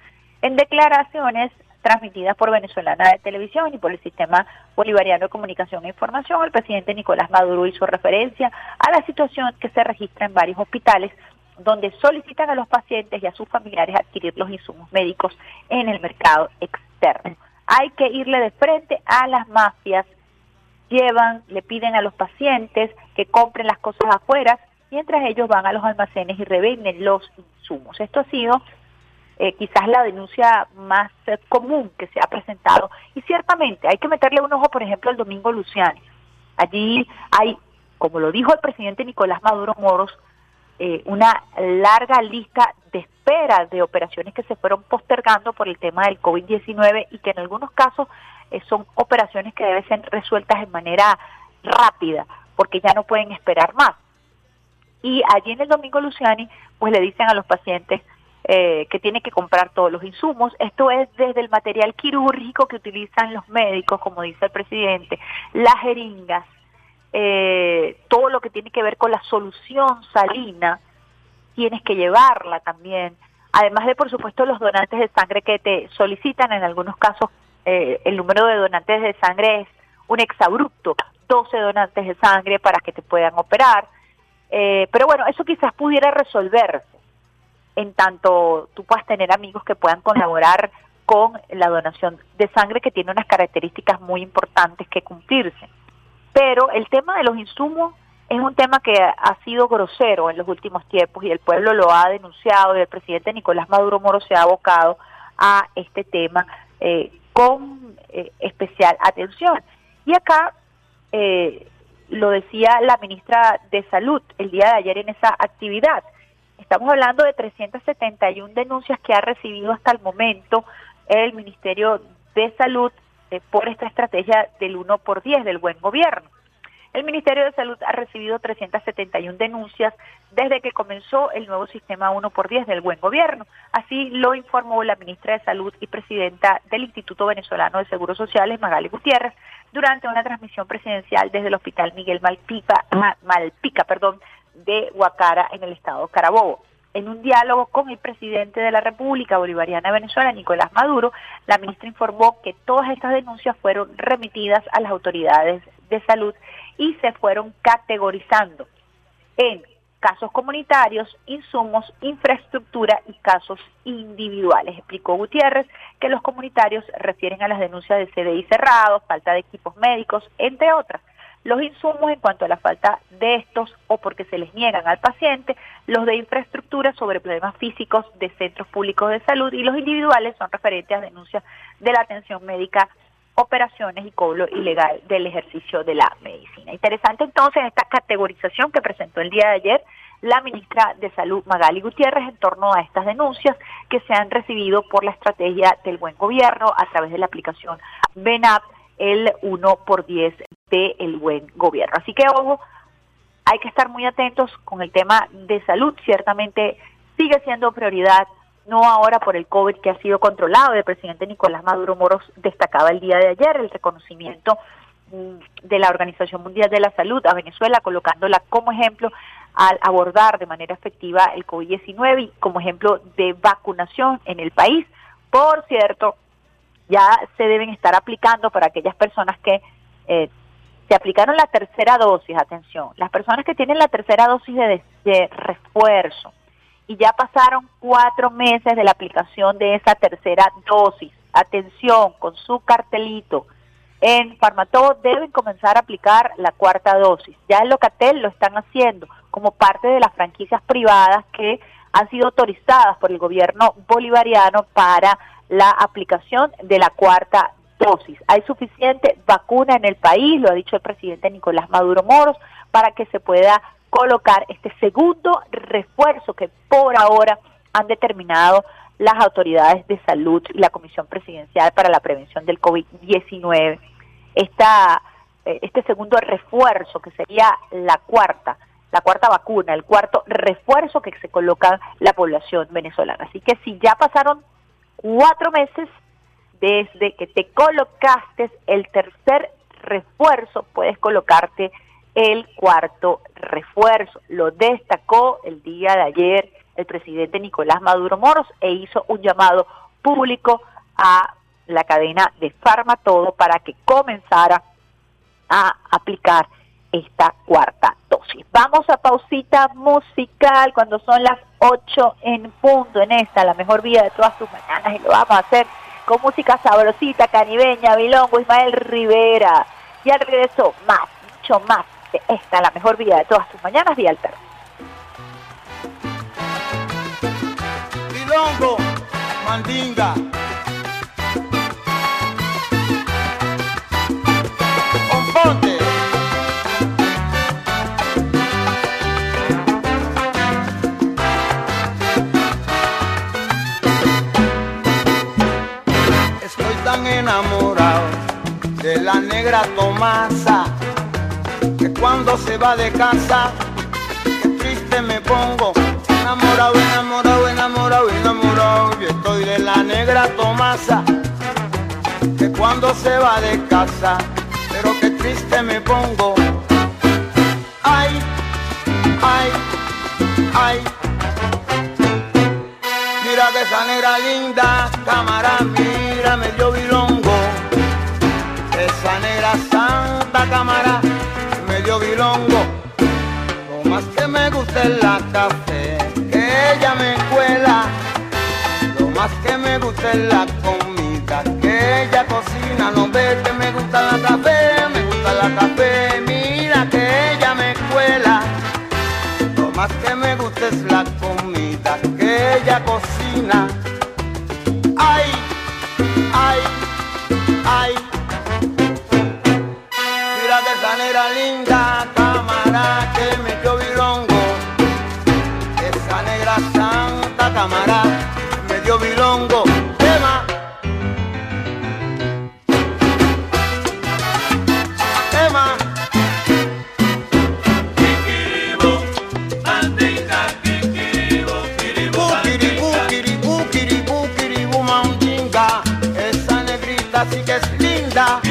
En declaraciones transmitidas por Venezolana de Televisión y por el Sistema Bolivariano de Comunicación e Información, el presidente Nicolás Maduro hizo referencia a la situación que se registra en varios hospitales donde solicitan a los pacientes y a sus familiares adquirir los insumos médicos en el mercado externo. Hay que irle de frente a las mafias llevan, le piden a los pacientes que compren las cosas afuera, mientras ellos van a los almacenes y revenden los insumos. Esto ha sido eh, quizás la denuncia más eh, común que se ha presentado. Y ciertamente hay que meterle un ojo, por ejemplo, al Domingo Luciani. Allí hay, como lo dijo el presidente Nicolás Maduro Moros, eh, una larga lista de espera de operaciones que se fueron postergando por el tema del COVID-19 y que en algunos casos son operaciones que deben ser resueltas de manera rápida porque ya no pueden esperar más. Y allí en el Domingo Luciani, pues le dicen a los pacientes eh, que tienen que comprar todos los insumos. Esto es desde el material quirúrgico que utilizan los médicos, como dice el presidente, las jeringas, eh, todo lo que tiene que ver con la solución salina, tienes que llevarla también. Además de, por supuesto, los donantes de sangre que te solicitan, en algunos casos eh, el número de donantes de sangre es un exabrupto, 12 donantes de sangre para que te puedan operar. Eh, pero bueno, eso quizás pudiera resolverse en tanto tú puedas tener amigos que puedan colaborar con la donación de sangre que tiene unas características muy importantes que cumplirse. Pero el tema de los insumos es un tema que ha sido grosero en los últimos tiempos y el pueblo lo ha denunciado y el presidente Nicolás Maduro Moro se ha abocado a este tema eh, con eh, especial atención. Y acá eh, lo decía la ministra de Salud el día de ayer en esa actividad. Estamos hablando de 371 denuncias que ha recibido hasta el momento el Ministerio de Salud eh, por esta estrategia del 1 por 10 del buen gobierno. El Ministerio de Salud ha recibido 371 denuncias desde que comenzó el nuevo sistema 1 por 10 del buen gobierno. Así lo informó la ministra de Salud y presidenta del Instituto Venezolano de Seguros Sociales, Magali Gutiérrez, durante una transmisión presidencial desde el Hospital Miguel Malpica, Malpica perdón, de Huacara en el estado Carabobo. En un diálogo con el presidente de la República Bolivariana de Venezuela, Nicolás Maduro, la ministra informó que todas estas denuncias fueron remitidas a las autoridades de salud y se fueron categorizando en casos comunitarios, insumos, infraestructura y casos individuales. Explicó Gutiérrez que los comunitarios refieren a las denuncias de CDI cerrados, falta de equipos médicos, entre otras. Los insumos en cuanto a la falta de estos o porque se les niegan al paciente, los de infraestructura sobre problemas físicos de centros públicos de salud y los individuales son referentes a denuncias de la atención médica operaciones y cobro ilegal del ejercicio de la medicina. Interesante entonces esta categorización que presentó el día de ayer la ministra de Salud Magali Gutiérrez en torno a estas denuncias que se han recibido por la estrategia del buen gobierno a través de la aplicación BENAP el 1 por 10 del buen gobierno. Así que ojo, hay que estar muy atentos con el tema de salud, ciertamente sigue siendo prioridad no ahora por el COVID que ha sido controlado. El presidente Nicolás Maduro Moros destacaba el día de ayer el reconocimiento mm, de la Organización Mundial de la Salud a Venezuela, colocándola como ejemplo al abordar de manera efectiva el COVID-19 y como ejemplo de vacunación en el país. Por cierto, ya se deben estar aplicando para aquellas personas que eh, se aplicaron la tercera dosis, atención, las personas que tienen la tercera dosis de refuerzo, y ya pasaron cuatro meses de la aplicación de esa tercera dosis. Atención, con su cartelito. En Farmatodo deben comenzar a aplicar la cuarta dosis. Ya en Locatel lo están haciendo como parte de las franquicias privadas que han sido autorizadas por el gobierno bolivariano para la aplicación de la cuarta dosis. Hay suficiente vacuna en el país, lo ha dicho el presidente Nicolás Maduro Moros, para que se pueda colocar este segundo refuerzo que por ahora han determinado las autoridades de salud y la Comisión Presidencial para la Prevención del COVID-19. Esta, eh, este segundo refuerzo, que sería la cuarta, la cuarta vacuna, el cuarto refuerzo que se coloca la población venezolana. Así que si ya pasaron cuatro meses desde que te colocaste el tercer refuerzo, puedes colocarte el cuarto refuerzo. Lo destacó el día de ayer el presidente Nicolás Maduro Moros e hizo un llamado público a la cadena de Farmatodo para que comenzara a aplicar esta cuarta dosis. Vamos a pausita musical cuando son las 8 en punto en esta, la mejor vida de todas tus mañanas y lo vamos a hacer con música sabrosita, canibeña, bilongo, Ismael Rivera. Y al regreso, más, mucho más de esta, la mejor vida de todas tus mañanas, Día Alterno. Milongo, mandinga. Componte. Estoy tan enamorado de la negra Tomasa que cuando se va de casa, triste me pongo. Enamorado, enamorado, enamorado, enamorado. Yo estoy de la negra Tomasa, que cuando se va de casa, pero qué triste me pongo. Ay, ay, ay. Mira que esa negra linda, cámara, mira medio bilongo. Esa negra santa cámara, Lo más que me gusta es la café, que ella me cuela. Lo más que me gusta es la comida, que ella cocina. No ve que me gusta la café, me gusta la café. Mira que ella me cuela. Lo más que me gusta es la comida que ella cocina. Linda.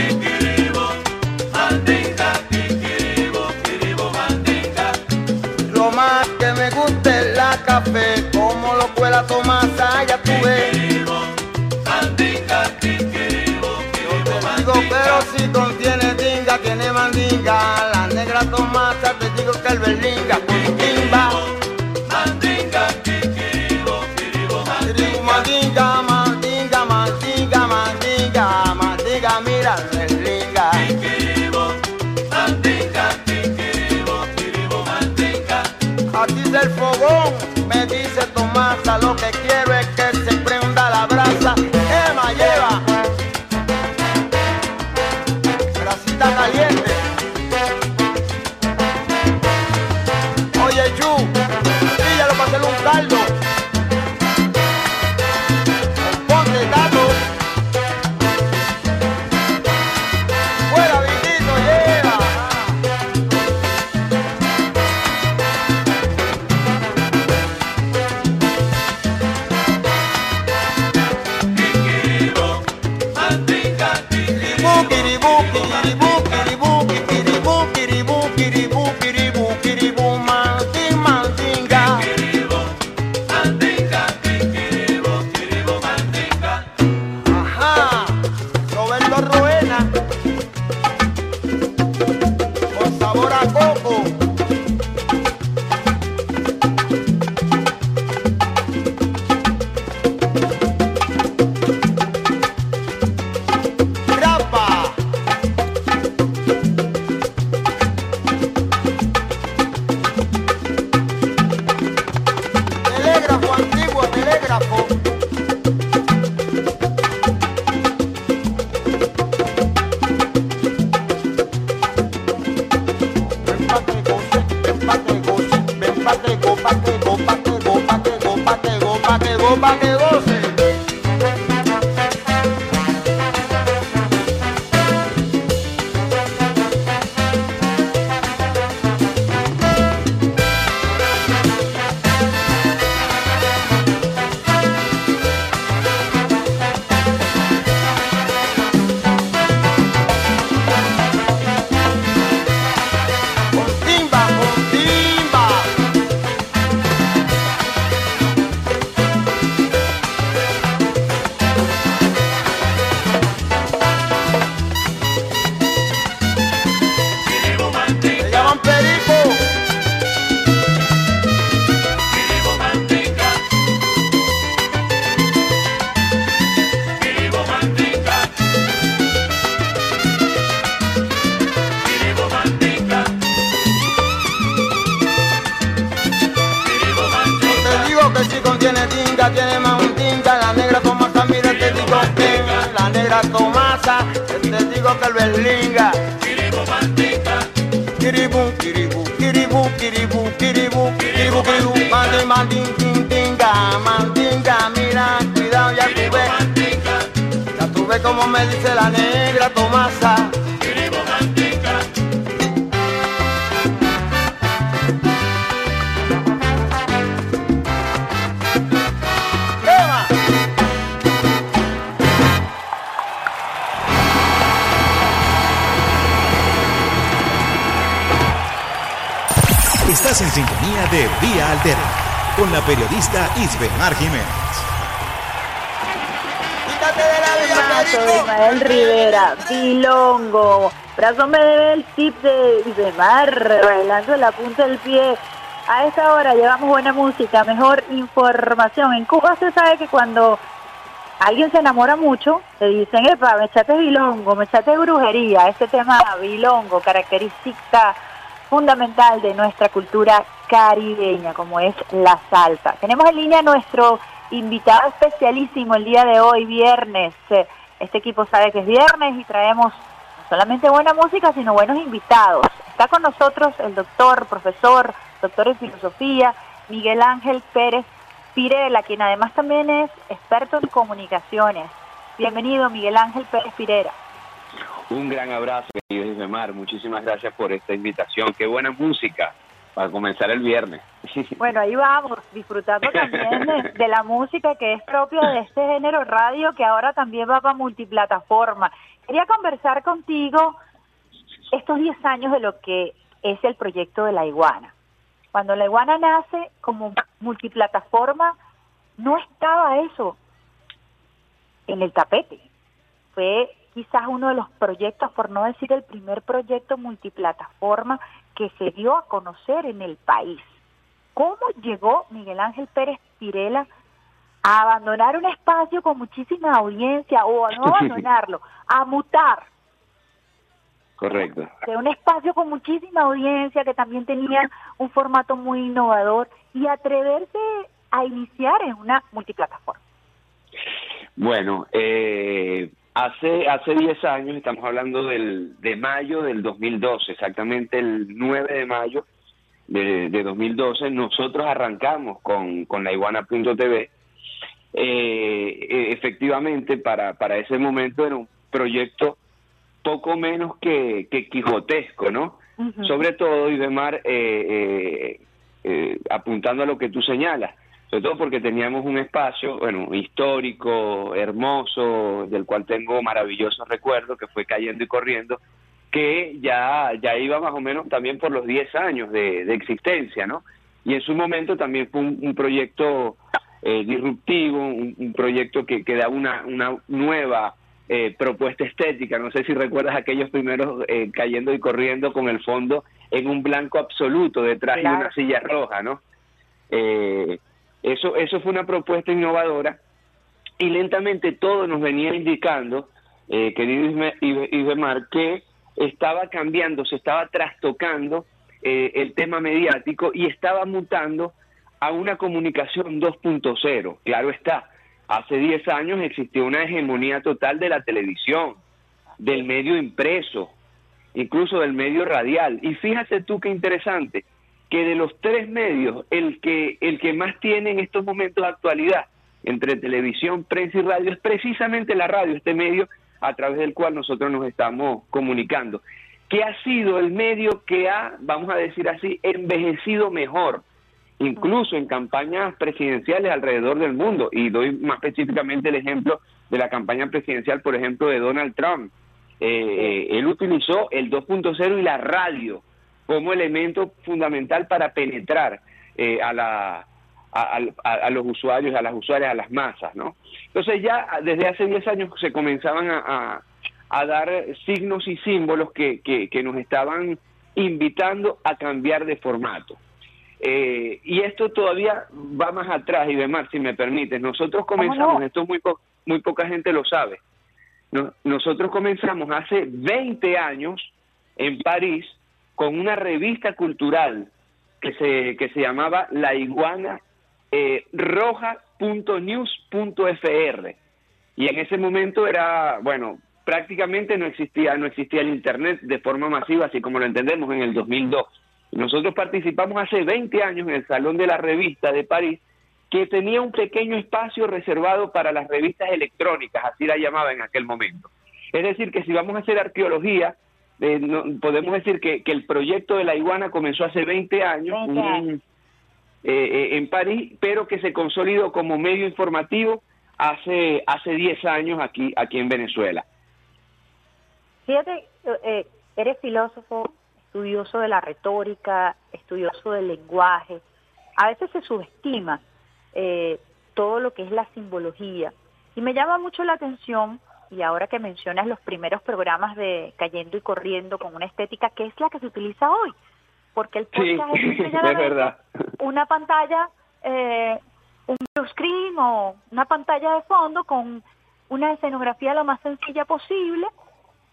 Lo más que me gusta es la café, como lo cuela Tomasa, ya. Yo te digo, pero si contiene dinga, tiene mandinga. La negra Tomasa, te digo que el berlinga, me dice la negra Tomasa. Estás en sintonía de Vía Alterna con la periodista Isbe Jiménez. Rivera, Bilongo. Brazo me debe el tip de Isbemar, bailando la punta del pie. A esta hora llevamos buena música, mejor información. En Cuba se sabe que cuando alguien se enamora mucho, le dicen, epa, me echaste bilongo, me echaste brujería. Este tema bilongo, característica fundamental de nuestra cultura caribeña, como es la salsa. Tenemos en línea a nuestro invitado especialísimo el día de hoy, viernes. Eh, Este equipo sabe que es viernes y traemos no solamente buena música, sino buenos invitados. Está con nosotros el doctor, profesor, doctor en filosofía, Miguel Ángel Pérez Pirela, quien además también es experto en comunicaciones. Bienvenido, Miguel Ángel Pérez Pirera. Un gran abrazo, querido Ismar. Muchísimas gracias por esta invitación. Qué buena música para comenzar el viernes. Bueno, ahí vamos, disfrutando también de, de la música que es propia de este género radio, que ahora también va para multiplataforma. Quería conversar contigo estos 10 años de lo que es el proyecto de la iguana. Cuando la iguana nace como multiplataforma, no estaba eso en el tapete. Fue quizás uno de los proyectos, por no decir el primer proyecto multiplataforma que se dio a conocer en el país. ¿Cómo llegó Miguel Ángel Pérez Pirela a abandonar un espacio con muchísima audiencia o a no abandonarlo, a mutar Correcto. de un espacio con muchísima audiencia que también tenía un formato muy innovador y atreverse a iniciar en una multiplataforma? Bueno, eh, hace hace 10 años, estamos hablando del, de mayo del 2012, exactamente el 9 de mayo de, de 2012, nosotros arrancamos con, con la iguana.tv. Eh, efectivamente, para, para ese momento era un proyecto poco menos que, que quijotesco, ¿no? Sobre todo, Idemar, eh, eh, eh, apuntando a lo que tú señalas, sobre todo porque teníamos un espacio, bueno, histórico, hermoso, del cual tengo maravillosos recuerdos, que fue cayendo y corriendo, que ya, ya iba más o menos también por los 10 años de, de existencia, ¿no? Y en su momento también fue un, un proyecto eh, disruptivo, un, un proyecto que, que da una, una nueva eh, propuesta estética. No sé si recuerdas aquellos primeros eh, cayendo y corriendo con el fondo en un blanco absoluto detrás de Claro. una silla roja, ¿no? Eh, eso, eso fue una propuesta innovadora y lentamente todo nos venía indicando, eh, querido Isme- Ibe- Ibemar, que estaba cambiando, se estaba trastocando eh, el tema mediático y estaba mutando a una comunicación 2.0. Claro está, hace 10 años existió una hegemonía total de la televisión, del medio impreso, incluso del medio radial. Y fíjate tú qué interesante, que de los tres medios, el que, el que más tiene en estos momentos de actualidad entre televisión, prensa y radio es precisamente la radio, este medio a través del cual nosotros nos estamos comunicando, que ha sido el medio que ha, vamos a decir así, envejecido mejor, incluso en campañas presidenciales alrededor del mundo. Y doy más específicamente el ejemplo de la campaña presidencial, por ejemplo, de Donald Trump. Eh, eh, él utilizó el 2.0 y la radio como elemento fundamental para penetrar eh, a, la, a, a- a los usuarios, a las usuarias, a las masas, ¿no? Entonces ya desde hace 10 años se comenzaban a, dar signos y símbolos que, que, que nos estaban invitando a cambiar de formato. Eh, y esto todavía va más atrás y demás, si me permites. Nosotros comenzamos, no? esto muy, po- muy poca gente lo sabe, no- nosotros comenzamos hace 20 años en París con una revista cultural que se, que se llamaba La Iguana eh, roja.news.fr. Y en ese momento era, bueno, prácticamente no existía, no existía el Internet de forma masiva, así como lo entendemos en el 2002. Nosotros participamos hace 20 años en el Salón de la Revista de París, que tenía un pequeño espacio reservado para las revistas electrónicas, así la llamaba en aquel momento. Es decir, que si vamos a hacer arqueología, eh, no- podemos decir que, que el proyecto de la iguana comenzó hace 20 años, 20 un- años. eh, eh, en París, pero que se consolidó como medio informativo hace hace 10 años aquí aquí en Venezuela. Fíjate, eh, eres filósofo, estudioso de la retórica, estudioso del lenguaje. A veces se subestima eh, todo lo que es la simbología. Y me llama mucho la atención, y ahora que mencionas los primeros programas de Cayendo y Corriendo con una estética que es la que se utiliza hoy, porque el podcast es, verdad. una pantalla, eh, un screen o una pantalla de fondo con una escenografía lo más sencilla posible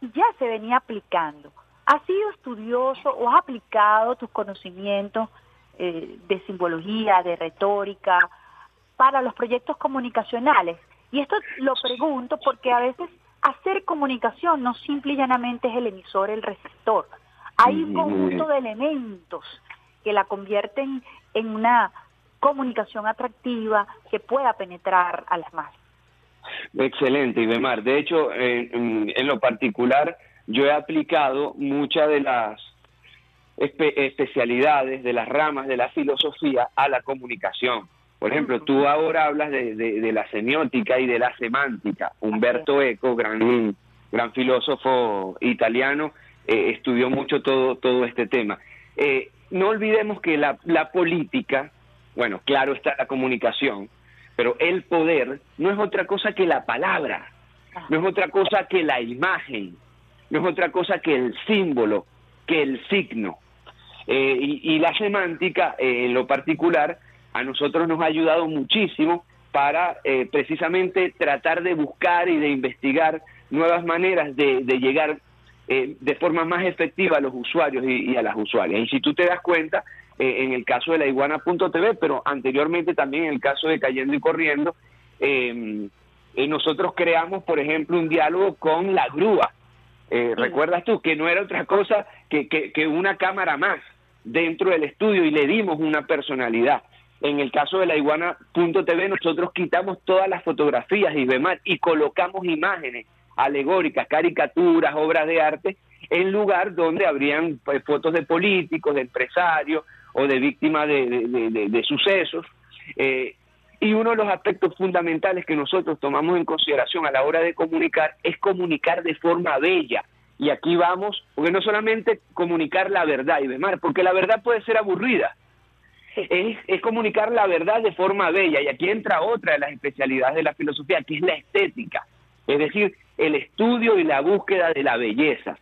y ya se venía aplicando. ¿Has sido estudioso o has aplicado tus conocimientos eh, de simbología, de retórica, para los proyectos comunicacionales? Y esto lo pregunto porque a veces hacer comunicación no simple y llanamente es el emisor, el receptor. Hay un conjunto de elementos que la convierten en una comunicación atractiva que pueda penetrar a las masas. Excelente, Ibemar. De hecho, en, lo particular, yo he aplicado muchas de las especialidades, de las ramas de la filosofía a la comunicación. Por ejemplo, tú ahora hablas de, la semiótica y de la semántica. Humberto Eco, gran, gran filósofo italiano, eh, estudió mucho todo, todo este tema. Eh, no olvidemos que la, la política, bueno, claro está la comunicación, pero el poder no es otra cosa que la palabra, no es otra cosa que la imagen, no es otra cosa que el símbolo, que el signo. Eh, y, la semántica, eh, en lo particular, a nosotros nos ha ayudado muchísimo para eh, precisamente tratar de buscar y de investigar nuevas maneras de, llegar de forma más efectiva a los usuarios y, y, a las usuarias. Y si tú te das cuenta, eh, en el caso de la iguana.tv, pero anteriormente también en el caso de Cayendo y Corriendo, em, eh, nosotros creamos, por ejemplo, un diálogo con la grúa. Eh, ¿Recuerdas tú que no era otra cosa que, que, una cámara más dentro del estudio y le dimos una personalidad? En el caso de la iguana.tv nosotros quitamos todas las fotografías y y colocamos imágenes alegóricas, caricaturas, obras de arte en lugar donde habrían pues, fotos de políticos, de empresarios o de víctimas de, sucesos. Eh, y uno de los aspectos fundamentales que nosotros tomamos en consideración a la hora de comunicar es comunicar de forma bella. Y aquí vamos, porque no solamente comunicar la verdad y demás, porque la verdad puede ser aburrida, es, comunicar la verdad de forma bella. Y aquí entra otra de las especialidades de la filosofía, que es la estética, es decir, el estudio y la búsqueda de la belleza.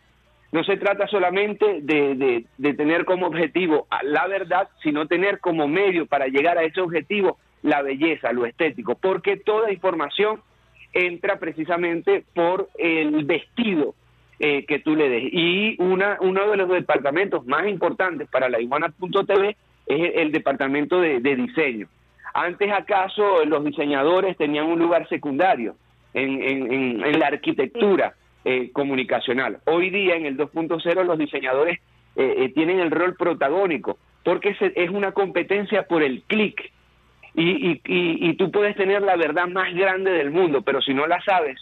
No se trata solamente de, tener como objetivo la verdad, sino tener como medio para llegar a ese objetivo la belleza, lo estético, porque toda información entra precisamente por el vestido eh, que tú le des. Y una, uno de los departamentos más importantes para la iguana.tv es el, departamento de, diseño. Antes acaso los diseñadores tenían un lugar secundario en la arquitectura eh, comunicacional. Hoy día en el 2.0 los diseñadores eh, eh, tienen el rol protagónico porque es una competencia por el clic y, y, tú puedes tener la verdad más grande del mundo, pero si no la sabes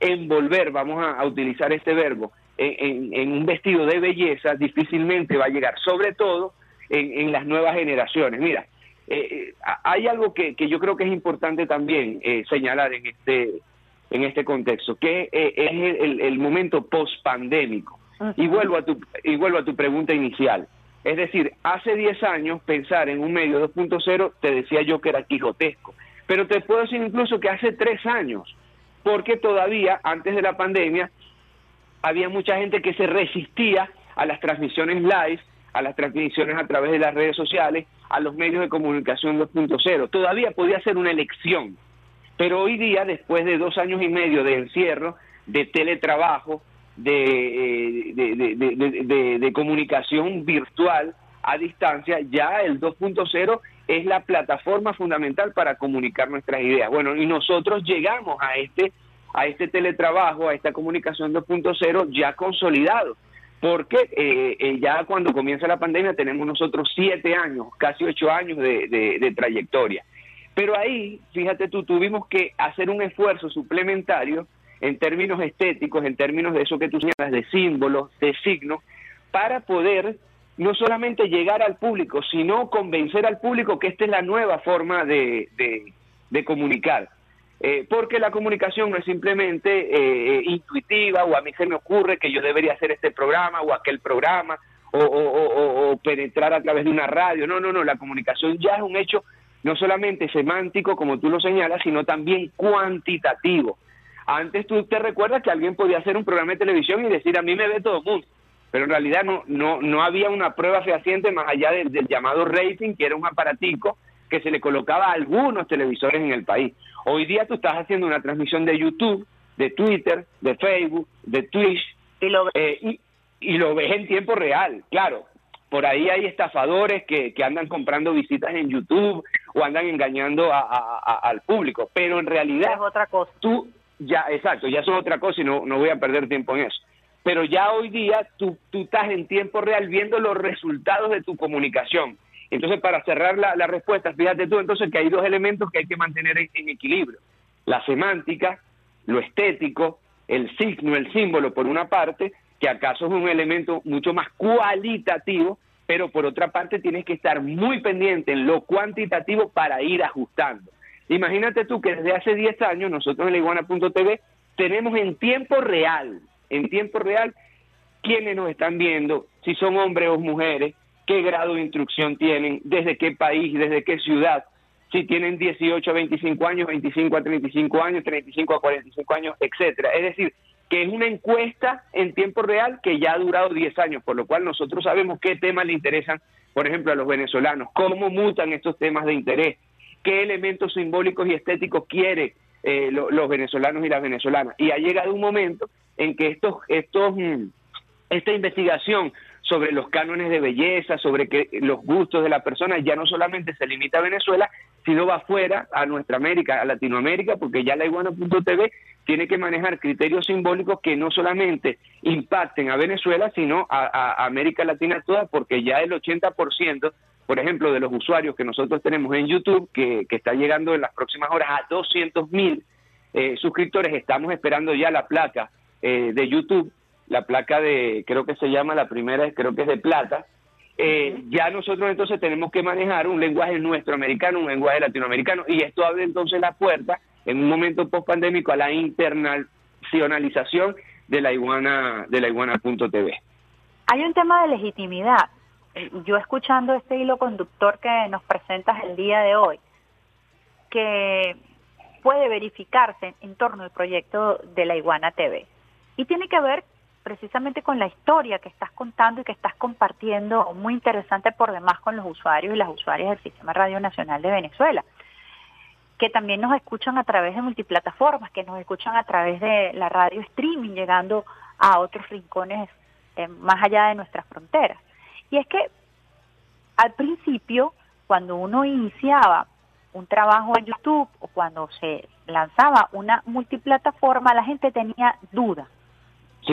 envolver, vamos a, utilizar este verbo, en, un vestido de belleza, difícilmente va a llegar, sobre todo en, las nuevas generaciones. Mira, hay algo que, que, yo creo que es importante también señalar en este en este contexto, que eh, es el, el momento post-pandémico. Y vuelvo, a tu, y vuelvo a tu pregunta inicial. Es decir, hace 10 años pensar en un medio 2.0 te decía yo que era quijotesco, pero te puedo decir incluso que hace 3 años, porque todavía antes de la pandemia había mucha gente que se resistía a las transmisiones live, a las transmisiones a través de las redes sociales, a los medios de comunicación 2.0. Todavía podía ser una elección pero hoy día, después de dos años y medio de encierro, de teletrabajo, de, eh, de, comunicación virtual a distancia, ya el 2.0 es la plataforma fundamental para comunicar nuestras ideas. Bueno, y nosotros llegamos a este, a este teletrabajo, a esta comunicación 2.0 ya consolidado, porque eh, eh, ya cuando comienza la pandemia tenemos nosotros siete años, casi ocho años de trayectoria. Pero ahí, fíjate tú, tuvimos que hacer un esfuerzo suplementario en términos estéticos, en términos de eso que tú señalas, de símbolos, de signos, para poder no solamente llegar al público, sino convencer al público que esta es la nueva forma de, de, comunicar. Eh, porque la comunicación no es simplemente eh, intuitiva o a mí se me ocurre que yo debería hacer este programa o aquel programa o, o, penetrar a través de una radio. No, no, no, la comunicación ya es un hecho no solamente semántico, como tú lo señalas, sino también cuantitativo. Antes tú te recuerdas que alguien podía hacer un programa de televisión y decir a mí me ve todo el mundo, pero en realidad no, no, no había una prueba fehaciente más allá del, del llamado rating, que era un aparatico que se le colocaba a algunos televisores en el país. Hoy día tú estás haciendo una transmisión de YouTube, de Twitter, de Facebook, de Twitch, y lo, eh, y, lo ves en tiempo real, claro. Por ahí hay estafadores que, que andan comprando visitas en YouTube o andan engañando a, al público, pero en realidad es otra cosa. Tú ya, exacto, ya es otra cosa y no, no voy a perder tiempo en eso. Pero ya hoy día tú, tú estás en tiempo real viendo los resultados de tu comunicación entonces, para cerrar la, respuesta, fíjate tú entonces que hay dos elementos que hay que mantener en, equilibrio. La semántica, lo estético, el signo, el símbolo, por una parte, que acaso es un elemento mucho más cualitativo, pero por otra parte tienes que estar muy pendiente en lo cuantitativo para ir ajustando. Imagínate tú que desde hace 10 años nosotros en la iguana.tv tenemos en tiempo real, en tiempo real, quiénes nos están viendo, si son hombres o mujeres, qué grado de instrucción tienen, desde qué país, desde qué ciudad, si tienen 18 a 25 años, 25 a 35 años, 35 a 45 años, etcétera. Es decir, que es una encuesta en tiempo real que ya ha durado 10 años, por lo cual nosotros sabemos qué temas le interesan, por ejemplo, a los venezolanos, cómo mutan estos temas de interés, qué elementos simbólicos y estéticos quiere eh, los venezolanos y las venezolanas. Y ha llegado un momento en que estos, estos, mm, esta investigación sobre los cánones de belleza, sobre que los gustos de la persona ya no solamente se limita a Venezuela, sino va afuera, a nuestra América, a Latinoamérica, porque ya la iguana.tv tiene que manejar criterios simbólicos que no solamente impacten a Venezuela, sino a, América Latina toda, porque ya el 80%, por ejemplo, de los usuarios que nosotros tenemos en YouTube, que, está llegando en las próximas horas a 200 mil eh, suscriptores, estamos esperando ya la placa eh, de YouTube la placa de, creo que se llama, la primera creo que es de plata, eh, ya nosotros entonces tenemos que manejar un lenguaje nuestro americano, un lenguaje latinoamericano, y esto abre entonces la puerta en un momento post pandémico a la internacionalización de la iguana, de la iguana.tv. Hay un tema de legitimidad. Yo escuchando este hilo conductor que nos presentas el día de hoy, que puede verificarse en torno al proyecto de la Iguana TV. Y tiene que ver precisamente con la historia que estás contando y que estás compartiendo, muy interesante por demás con los usuarios y las usuarias del Sistema Radio Nacional de Venezuela, que también nos escuchan a través de multiplataformas, que nos escuchan a través de la radio streaming, llegando a otros rincones eh, más allá de nuestras fronteras. Y es que al principio, cuando uno iniciaba un trabajo en YouTube o cuando se lanzaba una multiplataforma, la gente tenía dudas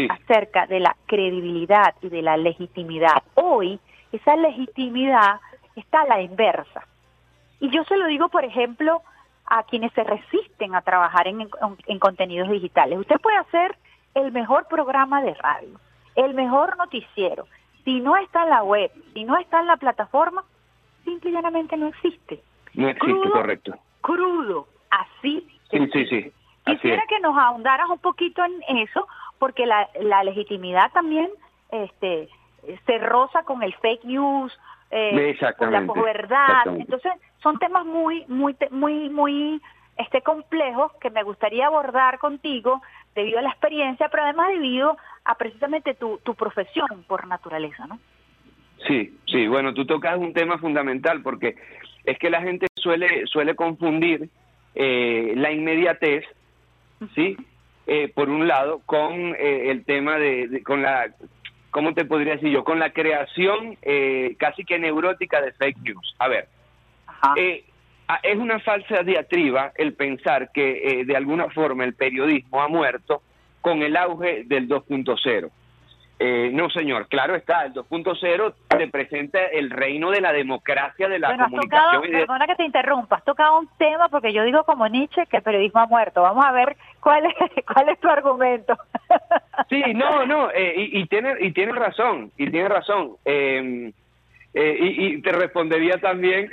acerca de la credibilidad y de la legitimidad. Hoy esa legitimidad está a la inversa. Y yo se lo digo, por ejemplo, a quienes se resisten a trabajar en, en, contenidos digitales. Usted puede hacer el mejor programa de radio, el mejor noticiero. Si no está en la web, si no está en la plataforma, simple y llanamente no existe. No existe, correcto. Crudo, así. Sí, sí, sí. Quisiera que nos ahondaras un poquito en eso, porque la, la legitimidad también este, se roza con el fake news, eh, con la posverdad. Entonces, son temas muy, muy, muy, muy este, complejos que me gustaría abordar contigo debido a la experiencia, pero además debido a precisamente tu, tu profesión por naturaleza, ¿no? Sí, sí, bueno, tú tocas un tema fundamental porque es que la gente suele, suele confundir eh, la inmediatez, ¿sí? Eh, por un lado, con eh, el tema de, con la, ¿cómo te podría decir yo? Con la creación eh, casi que neurótica de fake news. A ver, eh, es una falsa diatriba el pensar que de alguna forma el periodismo ha muerto con el auge del 2.0. Eh, no, señor, claro está, el 2.0 te presenta el reino de la democracia de la bueno, comunicación. Tocado, Perdona que te interrumpa, has tocado un tema porque yo digo como Nietzsche que el periodismo ha muerto. Vamos a ver cuál es, cuál es tu argumento. Sí, no, no, eh, y, y, tiene, y tiene razón, y tiene razón. Em, eh, y, y, te respondería también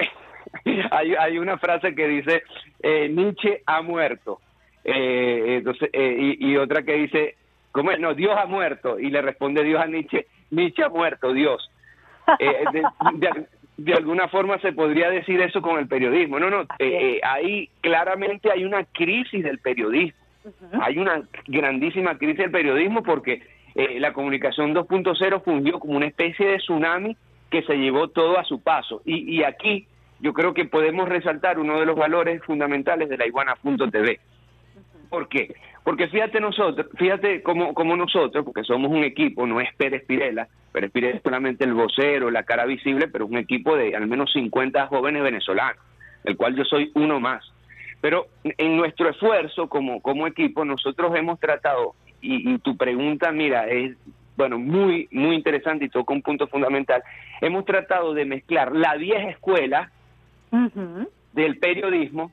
hay, hay una frase que dice, eh, Nietzsche ha muerto. Eh, entonces, eh, y, y otra que dice, ¿cómo es? No, Dios ha muerto. Y le responde Dios a Nietzsche, Nietzsche ha muerto, Dios. Eh, de, de- de alguna forma se podría decir eso con el periodismo. No, no, eh, eh, ahí claramente hay una crisis del periodismo. Hay una grandísima crisis del periodismo porque eh, la comunicación 2.0 fungió como una especie de tsunami que se llevó todo a su paso. Y, y aquí yo creo que podemos resaltar uno de los valores fundamentales de la iguana.tv. ¿Por qué? Porque fíjate nosotros, fíjate como, como nosotros, porque somos un equipo, no es Pérez Pirela, Pérez Pirela es solamente el vocero, la cara visible, pero un equipo de al menos 50 jóvenes venezolanos, el cual yo soy uno más. Pero en nuestro esfuerzo como, como equipo, nosotros hemos tratado, y, y tu pregunta, mira, es bueno, muy, muy interesante y toca un punto fundamental. Hemos tratado de mezclar la vieja escuela del periodismo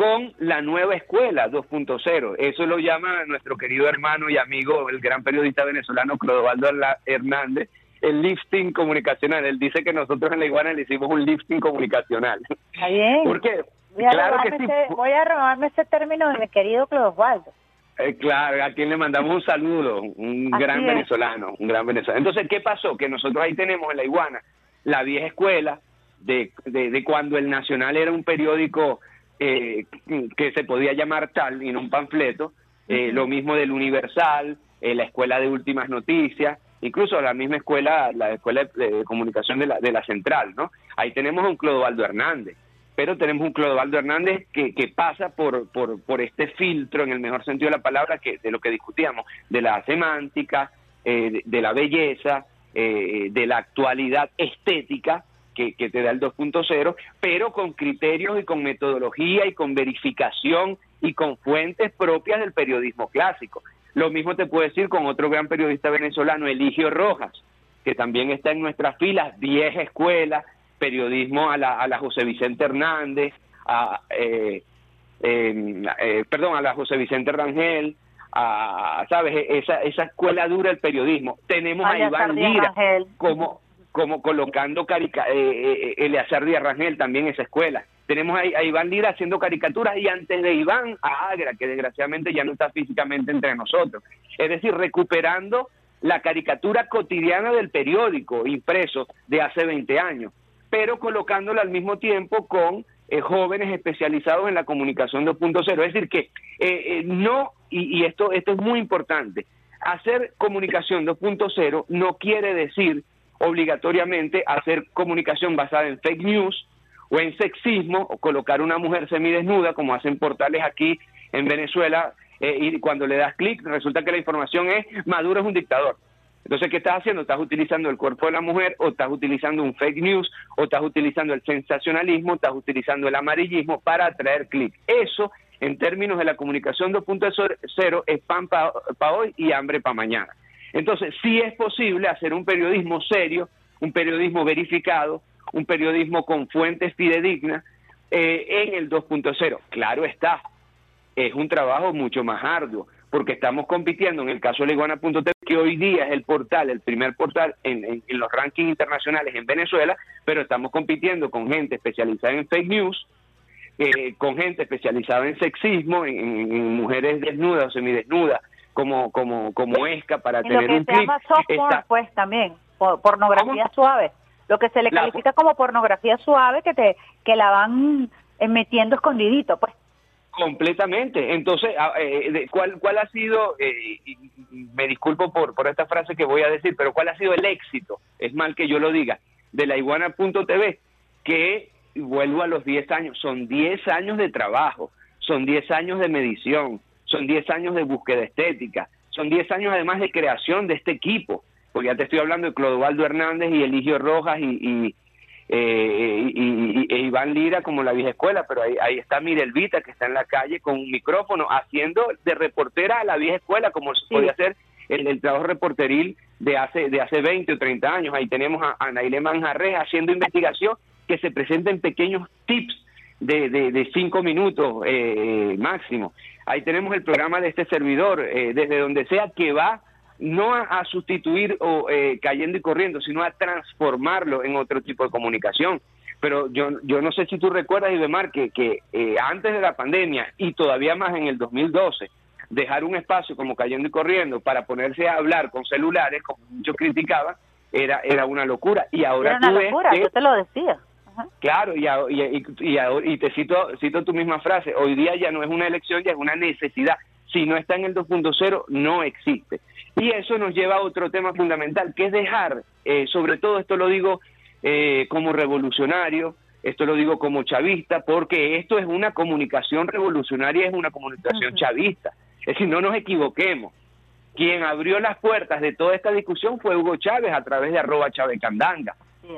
con la nueva escuela 2.0. Eso lo llama nuestro querido hermano y amigo, el gran periodista venezolano Clodovaldo Hernández, el lifting comunicacional. Él dice que nosotros en la iguana le hicimos un lifting comunicacional. Está bien. ¿Por qué? Voy a, Claro que sí. ese, voy a robarme ese término de mi querido Clodosvaldo. Eh, claro, a quien le mandamos un saludo, un Así gran es. venezolano, un gran venezolano. Entonces, ¿qué pasó? Que nosotros ahí tenemos en la iguana la vieja escuela de, de, de cuando el Nacional era un periódico eh, que se podía llamar tal y no un panfleto, eh, lo mismo del Universal, eh, la escuela de últimas noticias, incluso la misma escuela, la escuela de, comunicación de la, de la central, ¿no? Ahí tenemos a un Clodovaldo Hernández, pero tenemos un Clodovaldo Hernández que, que pasa por, por, por este filtro, en el mejor sentido de la palabra, que de lo que discutíamos, de la semántica, eh, de, de la belleza, de la actualidad estética que, que te da el 2.0, pero con criterios y con metodología y con verificación y con fuentes propias del periodismo clásico. Lo mismo te puedo decir con otro gran periodista venezolano, Eligio Rojas, que también está en nuestras filas, vieja escuela, periodismo a la, a la José Vicente Hernández, a, eh, eh, eh, perdón, a la José Vicente Rangel, a, ¿sabes? Esa, esa escuela dura del periodismo. Tenemos a Iván Lira Rangel. como, como colocando carica eh, eh, Eleazar Díaz Rangel también esa escuela. Tenemos a, Iván Lira haciendo caricaturas y antes de Iván a Agra, que desgraciadamente ya no está físicamente entre nosotros. Es decir, recuperando la caricatura cotidiana del periódico impreso de hace 20 años, pero colocándola al mismo tiempo con eh, jóvenes especializados en la comunicación 2.0. Es decir, que eh, eh, no, y, y esto, esto es muy importante, hacer comunicación 2.0 no quiere decir obligatoriamente hacer comunicación basada en fake news o en sexismo o colocar una mujer semidesnuda como hacen portales aquí en Venezuela eh, y cuando le das clic resulta que la información es Maduro es un dictador. Entonces, ¿qué estás haciendo? Estás utilizando el cuerpo de la mujer o estás utilizando un fake news o estás utilizando el sensacionalismo, estás utilizando el amarillismo para atraer clic. Eso, en términos de la comunicación 2.0, es pan para hoy y hambre para mañana. Entonces, sí es posible hacer un periodismo serio, un periodismo verificado, un periodismo con fuentes fidedignas eh, en el 2.0. Claro está, es un trabajo mucho más arduo, porque estamos compitiendo en el caso de Leguana.tv, que hoy día es el portal, el primer portal en, los rankings internacionales en Venezuela, pero estamos compitiendo con gente especializada en fake news, eh, con gente especializada en sexismo, en- en mujeres desnudas o semidesnudas, como, como, como ESCA, para Y lo tener que un se clip. llama soft porn, pues también, por- pornografía suave. Lo que se le La- califica como pornografía suave que te que la van eh, metiendo escondidito, pues. Completamente. Entonces, a- eh, de- ¿cuál, ¿cuál ha sido, eh, me disculpo por, por esta frase que voy a decir, pero cuál ha sido el éxito, es mal que yo lo diga, de la iguana.tv? Que, vuelvo a los 10 años, son 10 años de trabajo, son 10 años de medición, son 10 años de búsqueda estética, son 10 años además de creación de este equipo, porque ya te estoy hablando de Clodovaldo Hernández y Eligio Rojas y, y, eh, y, y- e Iván Lira como la vieja escuela, pero ahí, ahí está Mirelvita que está en la calle con un micrófono haciendo de reportera a la vieja escuela como se podía hacer el, el trabajo reporteril de hace de hace 20 o 30 años. Ahí tenemos a, a Naile Manjarres haciendo investigación que se presenta en pequeños tips de, de, de cinco minutos eh, máximo. Ahí tenemos el programa de este servidor, eh, desde donde sea que va no a, a sustituir o eh, cayendo y corriendo, sino a transformarlo en otro tipo de comunicación. pero yo, yo no sé si tú recuerdas, Ibemar, que, que eh, antes de la pandemia y todavía más en el 2012, dejar un espacio como cayendo y corriendo para ponerse a hablar con celulares, como muchos criticaban, era, era una locura. Y ahora era una locura, que, yo te lo decía. Claro, y, y, y, y, te cito, cito tu misma frase, hoy día ya no es una elección, ya es una necesidad. Si no está en el 2.0, no existe. Y eso nos lleva a otro tema fundamental, que es dejar, eh, sobre todo esto lo digo eh, como revolucionario, esto lo digo como chavista, porque esto es una comunicación revolucionaria, es una comunicación chavista. Es decir, no nos equivoquemos. Quien abrió las puertas de toda esta discusión fue Hugo Chávez a través de arroba Chávez Candanga.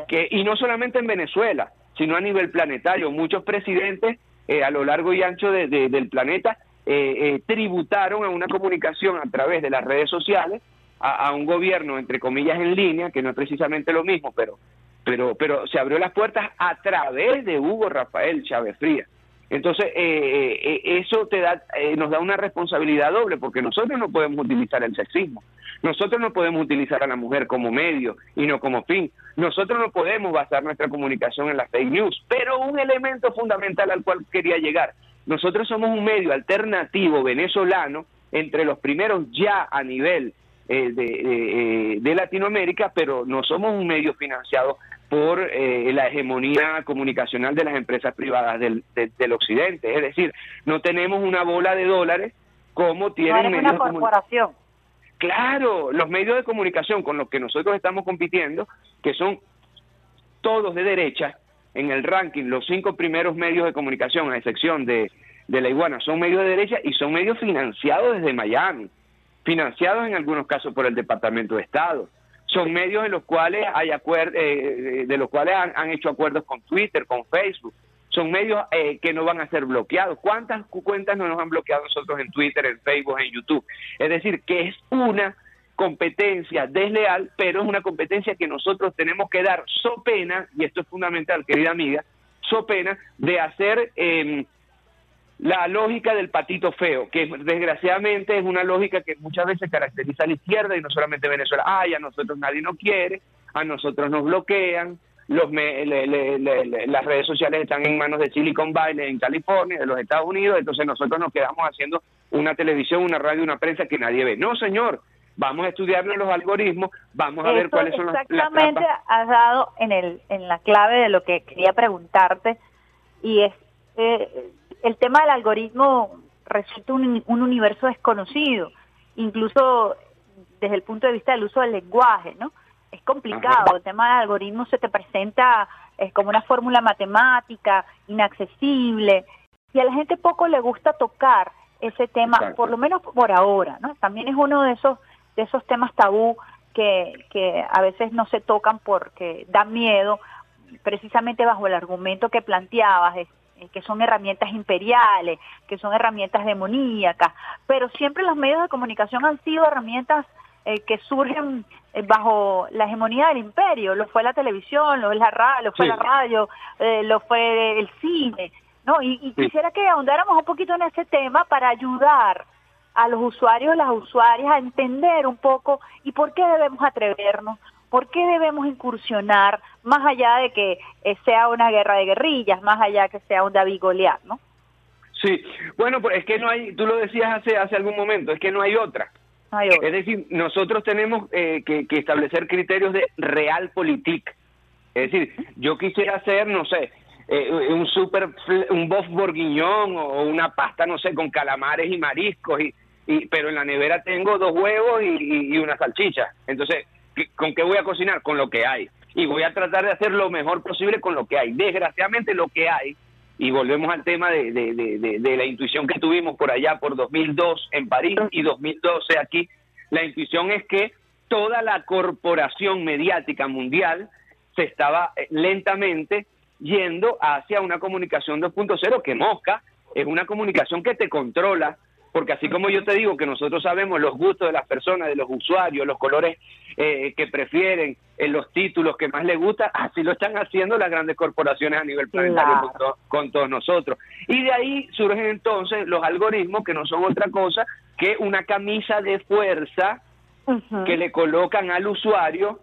Que, y no solamente en Venezuela, sino a nivel planetario. Muchos presidentes eh, a lo largo y ancho del planeta eh, eh, tributaron a una comunicación a través de las redes sociales, a, a, un gobierno, entre comillas, en línea, que no es precisamente lo mismo, pero, pero, pero se abrió las puertas a través de Hugo Rafael Chávez Frías. Entonces, eh, eh, eso te da, eh, nos da una responsabilidad doble, porque nosotros no podemos utilizar el sexismo, nosotros no podemos utilizar a la mujer como medio y no como fin, nosotros no podemos basar nuestra comunicación en las fake news, pero un elemento fundamental al cual quería llegar, nosotros somos un medio alternativo venezolano, entre los primeros ya a nivel de, de, Latinoamérica, pero no somos un medio financiado por eh, la hegemonía comunicacional de las empresas privadas del, del, occidente. Es decir, no tenemos una bola de dólares como tienen no una corporación. Claro, los medios de comunicación con los que nosotros estamos compitiendo, que son todos de derecha, en el ranking, los cinco primeros medios de comunicación, a excepción de, de la iguana, son medios de derecha y son medios financiados desde Miami, financiados en algunos casos por el Departamento de Estado son medios en los cuales hay eh, de los cuales han, hecho acuerdos con Twitter, con Facebook. Son medios eh, que no van a ser bloqueados. ¿Cuántas cuentas no nos han bloqueado nosotros en Twitter, en Facebook, en YouTube? Es decir, que es una competencia desleal, pero es una competencia que nosotros tenemos que dar so pena, y esto es fundamental, querida amiga, so pena de hacer eh, la lógica del patito feo, que desgraciadamente es una lógica que muchas veces caracteriza a la izquierda y no solamente Venezuela. Ay, a nosotros nadie nos quiere, a nosotros nos bloquean, los las redes sociales están en manos de Silicon Valley en California, de los Estados Unidos, entonces nosotros nos quedamos haciendo una televisión, una radio, una prensa que nadie ve. No, señor, vamos a estudiar los algoritmos, vamos a ver cuáles son Exactamente has dado en, el, en la clave de lo que quería preguntarte y es... Eh, el tema del algoritmo resulta un, universo desconocido, incluso desde el punto de vista del uso del lenguaje, ¿no? Es complicado, el tema del algoritmo se te presenta es como una fórmula matemática, inaccesible, y a la gente poco le gusta tocar ese tema, por lo menos por ahora, ¿no? También es uno de esos, de esos temas tabú que, que a veces no se tocan porque dan miedo, precisamente bajo el argumento que planteabas, que son herramientas imperiales, que son herramientas demoníacas, pero siempre los medios de comunicación han sido herramientas eh, que surgen eh, bajo la hegemonía del imperio, lo fue la televisión, lo, la, lo fue la radio, lo fue el cine, ¿no? Y, quisiera que ahondáramos un poquito en ese tema para ayudar a los usuarios y las usuarias a entender un poco y por qué debemos atrevernos, ¿Por qué debemos incursionar más allá de que eh, sea una guerra de guerrillas, más allá de que sea un David Goliat, ¿no? Sí, bueno, pues es que no hay, tú lo decías hace, hace algún momento, es que no hay otra. Es decir, nosotros tenemos eh, que, establecer criterios de realpolitik. Es decir, yo quisiera hacer, no sé, eh, un super, un bof borguiñón o una pasta, no sé, con calamares y mariscos, y, pero en la nevera tengo dos huevos y, y una salchicha. Entonces, ¿Con qué voy a cocinar? Con lo que hay. Y voy a tratar de hacer lo mejor posible con lo que hay. Desgraciadamente lo que hay, y volvemos al tema de, de, la intuición que tuvimos por allá por 2002 en París y 2012 aquí, la intuición es que toda la corporación mediática mundial se estaba eh, lentamente yendo hacia una comunicación 2.0 que mosca, es una comunicación que te controla, porque así como yo te digo que nosotros sabemos los gustos de las personas, de los usuarios, los colores eh, que prefieren, en eh, los títulos que más les gusta, así lo están haciendo las grandes corporaciones a nivel planetario con, todos nosotros. Y de ahí surgen entonces los algoritmos que no son otra cosa que una camisa de fuerza que le colocan al usuario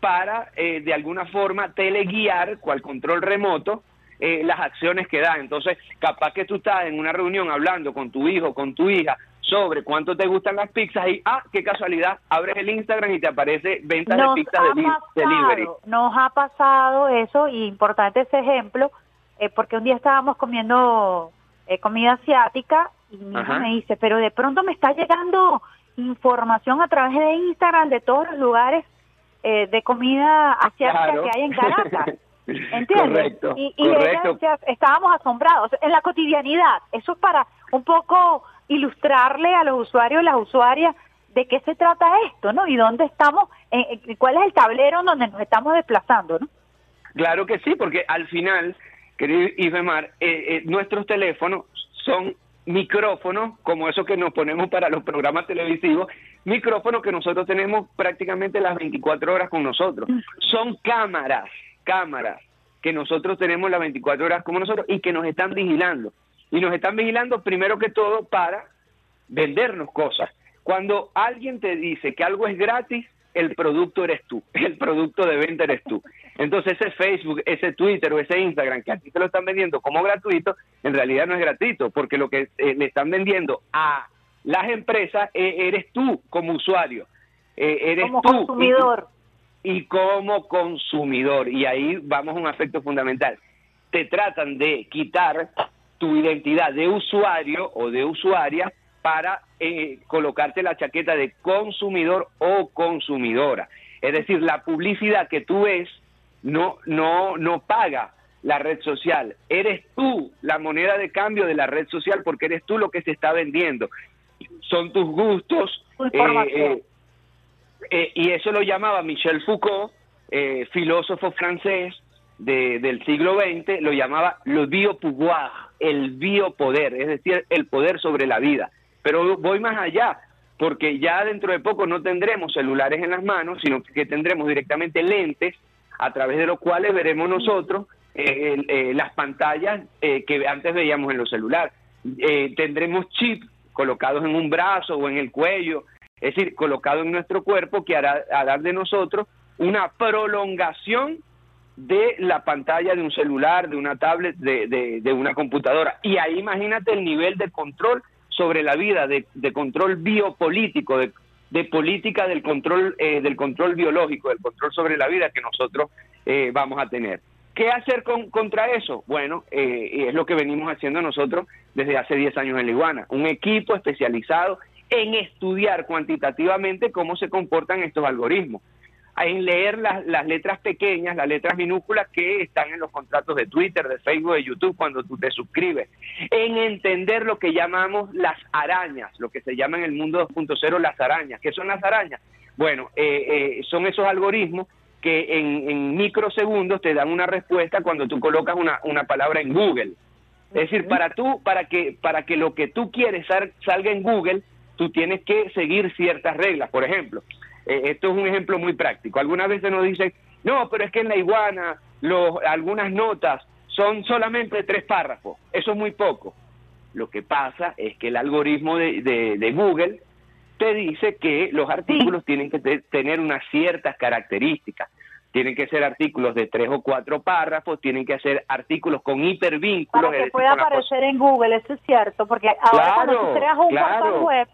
para eh, de alguna forma teleguiar, cual control remoto, eh, las acciones que da. Entonces, capaz que tú estás en una reunión hablando con tu hijo, con tu hija, sobre cuánto te gustan las pizzas y, ah, qué casualidad, abres el Instagram y te aparece ventas de pizzas de pasado, delivery. Nos ha pasado eso y importante ese ejemplo, eh, porque un día estábamos comiendo eh, comida asiática y mi hijo me dice, pero de pronto me está llegando información a través de Instagram de todos los lugares eh, de comida asiática Claro. que hay en Caracas. ¿Entiendes? Correcto, y y ella correcto. estábamos asombrados. En la cotidianidad, eso es para un poco ilustrarle a los usuarios y las usuarias de qué se trata esto, ¿no? Y dónde estamos, eh, eh, cuál es el tablero donde nos estamos desplazando, ¿no? Claro que sí, porque al final, querido Ifemar, eh, eh, nuestros teléfonos son micrófonos, como esos que nos ponemos para los programas televisivos, micrófonos que nosotros tenemos prácticamente las 24 horas con nosotros. Son cámaras, cámaras que nosotros tenemos las 24 horas como nosotros y que nos están vigilando. Y nos están vigilando primero que todo para vendernos cosas. Cuando alguien te dice que algo es gratis, el producto eres tú, el producto de venta eres tú. Entonces ese Facebook, ese Twitter o ese Instagram que a ti te lo están vendiendo como gratuito, en realidad no es gratuito, porque lo que eh, le están vendiendo a las empresas eh, eres tú como usuario, eh, eres Como tú consumidor. Y, como consumidor. Y ahí vamos a un aspecto fundamental. Te tratan de quitar tu identidad de usuario o de usuaria para eh, colocarte la chaqueta de consumidor o consumidora. Es decir, la publicidad que tú ves no, no, no paga la red social. Eres tú la moneda de cambio de la red social porque eres tú lo que se está vendiendo. Son tus gustos. Eh, eh, y eso lo llamaba Michel Foucault, eh, filósofo francés de- del siglo XX, lo llamaba le biopouvoir, el biopoder, es decir, el poder sobre la vida. Pero voy más allá, porque ya dentro de poco no tendremos celulares en las manos, sino que tendremos directamente lentes a través de los cuales veremos nosotros eh, eh, las pantallas eh, que antes veíamos en los celulares. Eh, tendremos chips colocados en un brazo o en el cuello, es decir, colocado en nuestro cuerpo que hará, hará de nosotros una prolongación de la pantalla de un celular, de una tablet, de, de- de una computadora. Y ahí imagínate el nivel de control sobre la vida, de, de control biopolítico, de, política del control, eh, del control biológico, del control sobre la vida que nosotros eh, vamos a tener. ¿Qué hacer con, contra eso? Bueno, eh, es lo que venimos haciendo nosotros desde hace 10 años en la Iguana, un equipo especializado en estudiar cuantitativamente cómo se comportan estos algoritmos, en leer las, las letras pequeñas, las letras minúsculas que están en los contratos de Twitter, de Facebook, de YouTube cuando tú te suscribes, en entender lo que llamamos las arañas, lo que se llama en el mundo 2.0 las arañas. ¿Qué son las arañas? Bueno, eh, eh, son esos algoritmos que en, en microsegundos te dan una respuesta cuando tú colocas una, una palabra en Google. Es decir, para tú, para que, para que lo que tú quieres sal- salga en Google, tú tienes que seguir ciertas reglas. Por ejemplo, eh, esto es un ejemplo muy práctico. Algunas veces nos dicen, no, pero es que en la iguana los, algunas notas son solamente tres párrafos. Eso es muy poco. Lo que pasa es que el algoritmo de, de- de Google te dice que los artículos tienen que te- tener unas ciertas características. Tienen que ser artículos de tres o cuatro párrafos, tienen que ser artículos con hipervínculos. Para que pueda aparecer en Google, eso es cierto, porque ahora cuando Claro, tú creas un claro. portal web,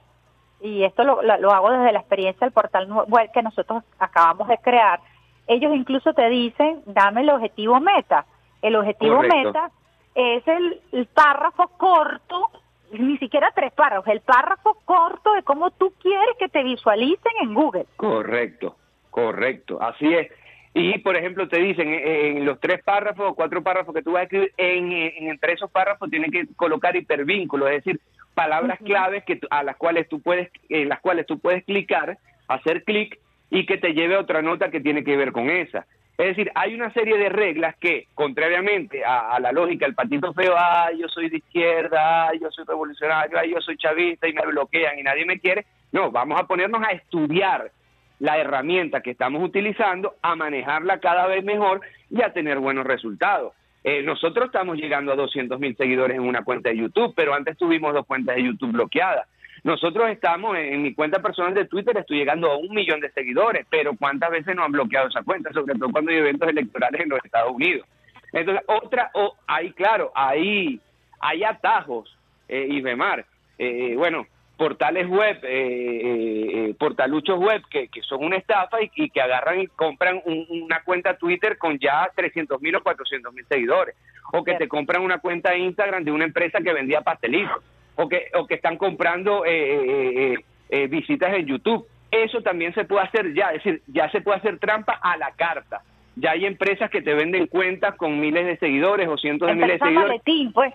y esto lo, lo- lo hago desde la experiencia del portal web que nosotros acabamos de crear, ellos incluso te dicen, dame el objetivo meta. El objetivo Correcto. meta es el, el párrafo corto, ni siquiera tres párrafos, el párrafo corto de cómo tú quieres que te visualicen en Google. Correcto, correcto, así es. Y, por ejemplo, te dicen eh, en los tres párrafos o cuatro párrafos que tú vas a escribir, en, eh, en entre esos párrafos tienen que colocar hipervínculos, es decir, palabras claves que a las cuales tú puedes, en las cuales tú puedes clicar, hacer clic y que te lleve a otra nota que tiene que ver con esa. Es decir, hay una serie de reglas que, contrariamente a, a la lógica del patito feo, ay, yo soy de izquierda, ay, yo soy revolucionario, ay, yo soy chavista y me bloquean y nadie me quiere, no, vamos a ponernos a estudiar la herramienta que estamos utilizando, a manejarla cada vez mejor y a tener buenos resultados. Eh, nosotros estamos llegando a 200 mil seguidores en una cuenta de YouTube, pero antes tuvimos dos cuentas de YouTube bloqueadas. nosotros estamos en, mi cuenta personal de Twitter, estoy llegando a un millón de seguidores, pero ¿cuántas veces nos han bloqueado esa cuenta? Sobre todo cuando hay eventos electorales en los Estados Unidos. Entonces, otra, o ahí, claro, ahí hay atajos, eh, y Remar. Eh, bueno, portales web, eh, eh, portaluchos web que, que, son una estafa y, que agarran y compran una cuenta Twitter con ya 300 mil o 400 mil seguidores, o que te compran una cuenta Instagram de una empresa que vendía pastelitos, o que, o que están comprando eh, visitas en YouTube. Eso también se puede hacer ya, es decir, ya se puede hacer trampa a la carta. Ya hay empresas que te venden cuentas con miles de seguidores o cientos de miles de seguidores. Maletín, pues.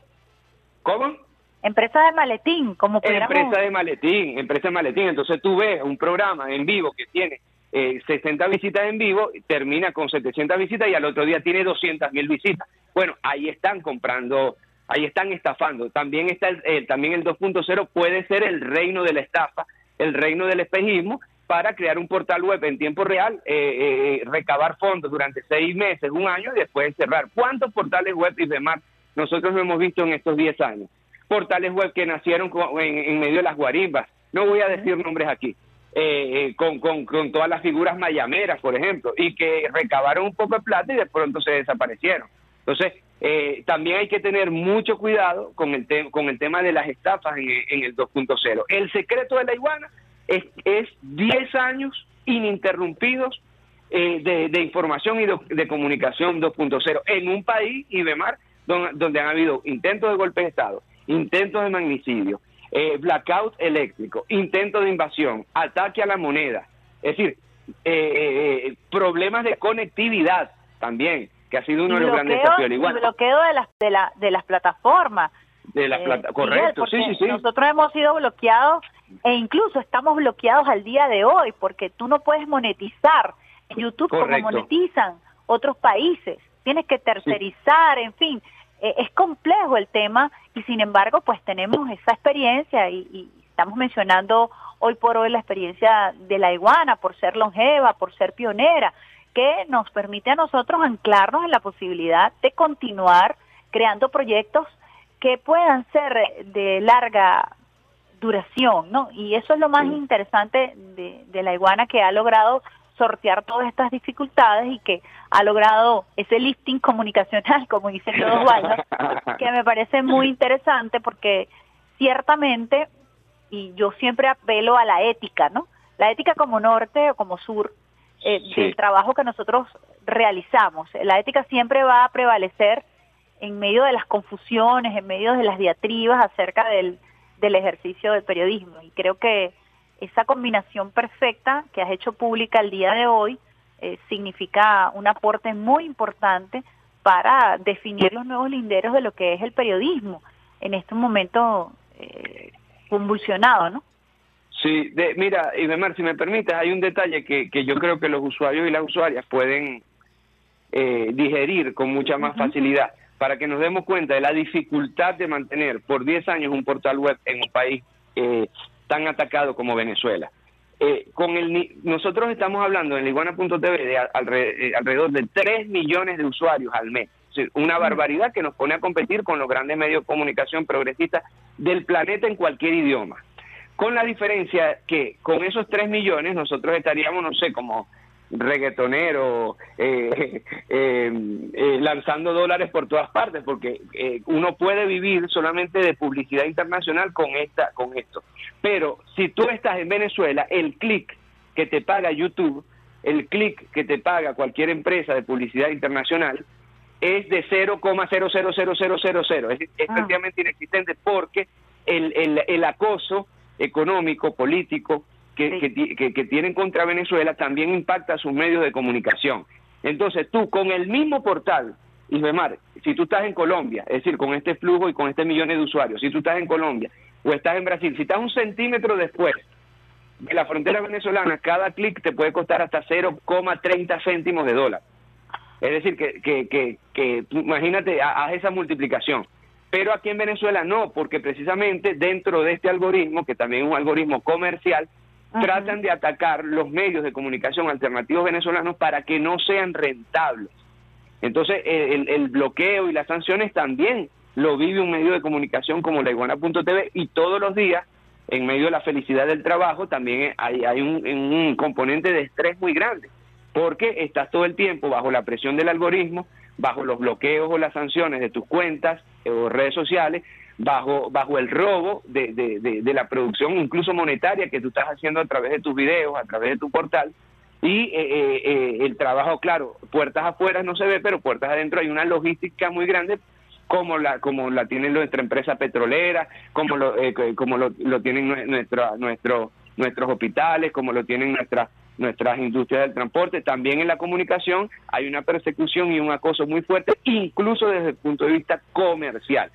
¿Cómo? Empresa de maletín, como Empresa de maletín, empresa de maletín. Entonces tú ves un programa en vivo que tiene eh, 60 visitas en vivo, termina con 700 visitas y al otro día tiene 200 mil visitas. Bueno, ahí están comprando, ahí están estafando. También está el, también el 2.0 puede ser el reino de la estafa, el reino del espejismo para crear un portal web en tiempo real, eh, eh, recabar fondos durante seis meses, un año y después cerrar. ¿Cuántos portales web y demás nosotros lo hemos visto en estos 10 años? Portales web que nacieron en, medio de las guarimbas. No voy a decir nombres aquí. Eh, eh, con, con, todas las figuras mayameras, por ejemplo, y que recabaron un poco de plata y de pronto se desaparecieron. Entonces, eh, también hay que tener mucho cuidado con el, con el tema de las estafas en, el 2.0. El secreto de la iguana es, es 10 años ininterrumpidos de, de, información y de, comunicación 2.0 en un país, y demás, donde, donde han habido intentos de golpe de Estado, intentos de magnicidio, eh, blackout eléctrico, intento de invasión, ataque a la moneda, es decir, eh, eh, problemas de conectividad también, que ha sido uno de los grandes desafíos. Igual. bloqueo de las, de, la, de las plataformas. De las plata correcto, sí, sí, sí. Nosotros hemos sido bloqueados e incluso estamos bloqueados al día de hoy porque tú no puedes monetizar en YouTube como monetizan otros países. Tienes que tercerizar, en fin. Eh, es complejo el tema y sin embargo pues tenemos esa experiencia y, estamos mencionando hoy por hoy la experiencia de la iguana por ser longeva, por ser pionera, que nos permite a nosotros anclarnos en la posibilidad de continuar creando proyectos que puedan ser de larga duración, ¿no? Y eso es lo más interesante de, de la iguana que ha logrado sortear todas estas dificultades y que ha logrado ese lifting comunicacional, como dice todos Osvaldo, que me parece muy interesante porque ciertamente, y yo siempre apelo a la ética, ¿no? La ética como norte o como sur eh, del trabajo que nosotros realizamos. La ética siempre va a prevalecer en medio de las confusiones, en medio de las diatribas acerca del, del ejercicio del periodismo. Y creo que esa combinación perfecta que has hecho pública el día de hoy eh, significa un aporte muy importante para definir los nuevos linderos de lo que es el periodismo en este momento eh, convulsionado, ¿no? Sí, de, mira, Ibemar, si me permites, hay un detalle que, que yo creo que los usuarios y las usuarias pueden eh, digerir con mucha más facilidad para que nos demos cuenta de la dificultad de mantener por 10 años un portal web en un país eh, tan atacado como Venezuela. Eh, con el, nosotros estamos hablando en iguana.tv de eh, alrededor de 3 millones de usuarios al mes. una barbaridad que nos pone a competir con los grandes medios de comunicación progresistas del planeta en cualquier idioma. Con la diferencia que con esos 3 millones nosotros estaríamos, no sé, como reggaetonero eh, eh, eh, lanzando dólares por todas partes porque uno puede vivir solamente de publicidad internacional con esta con esto pero si tú estás en Venezuela el clic que te paga YouTube el clic que te paga cualquier empresa de publicidad internacional es de 0,000000 es, es ah. prácticamente inexistente porque el, el, el acoso económico político que, que, tienen contra Venezuela también impacta a sus medios de comunicación. Entonces tú con el mismo portal, Isbemar, si tú estás en Colombia, es decir, con este flujo y con este millones de usuarios, si tú estás en Colombia o estás en Brasil, si estás un centímetro después de la frontera venezolana, cada clic te puede costar hasta 0,30 céntimos de dólar. Es decir, que, que, que, que imagínate, haz esa multiplicación. Pero aquí en Venezuela no, porque precisamente dentro de este algoritmo, que también es un algoritmo comercial, tratan de atacar los medios de comunicación alternativos venezolanos para que no sean rentables. Entonces, el, bloqueo y las sanciones también lo vive un medio de comunicación como la iguana.tv y todos los días en medio de la felicidad del trabajo, también hay, hay un, un componente de estrés muy grande, porque estás todo el tiempo bajo la presión del algoritmo, bajo los bloqueos o las sanciones de tus cuentas o redes sociales, bajo, bajo el robo de, de, de, la producción incluso monetaria que tú estás haciendo a través de tus videos, a través de tu portal, y eh, eh, eh, el trabajo, claro, puertas afuera no se ve, pero puertas adentro hay una logística muy grande como la como la tiene nuestra empresa petrolera, como lo como lo, lo tienen nuestra, nuestro, nuestros hospitales, como lo tienen nuestras nuestras industrias del transporte, también en la comunicación hay una persecución y un acoso muy fuerte, incluso desde el punto de vista comercial.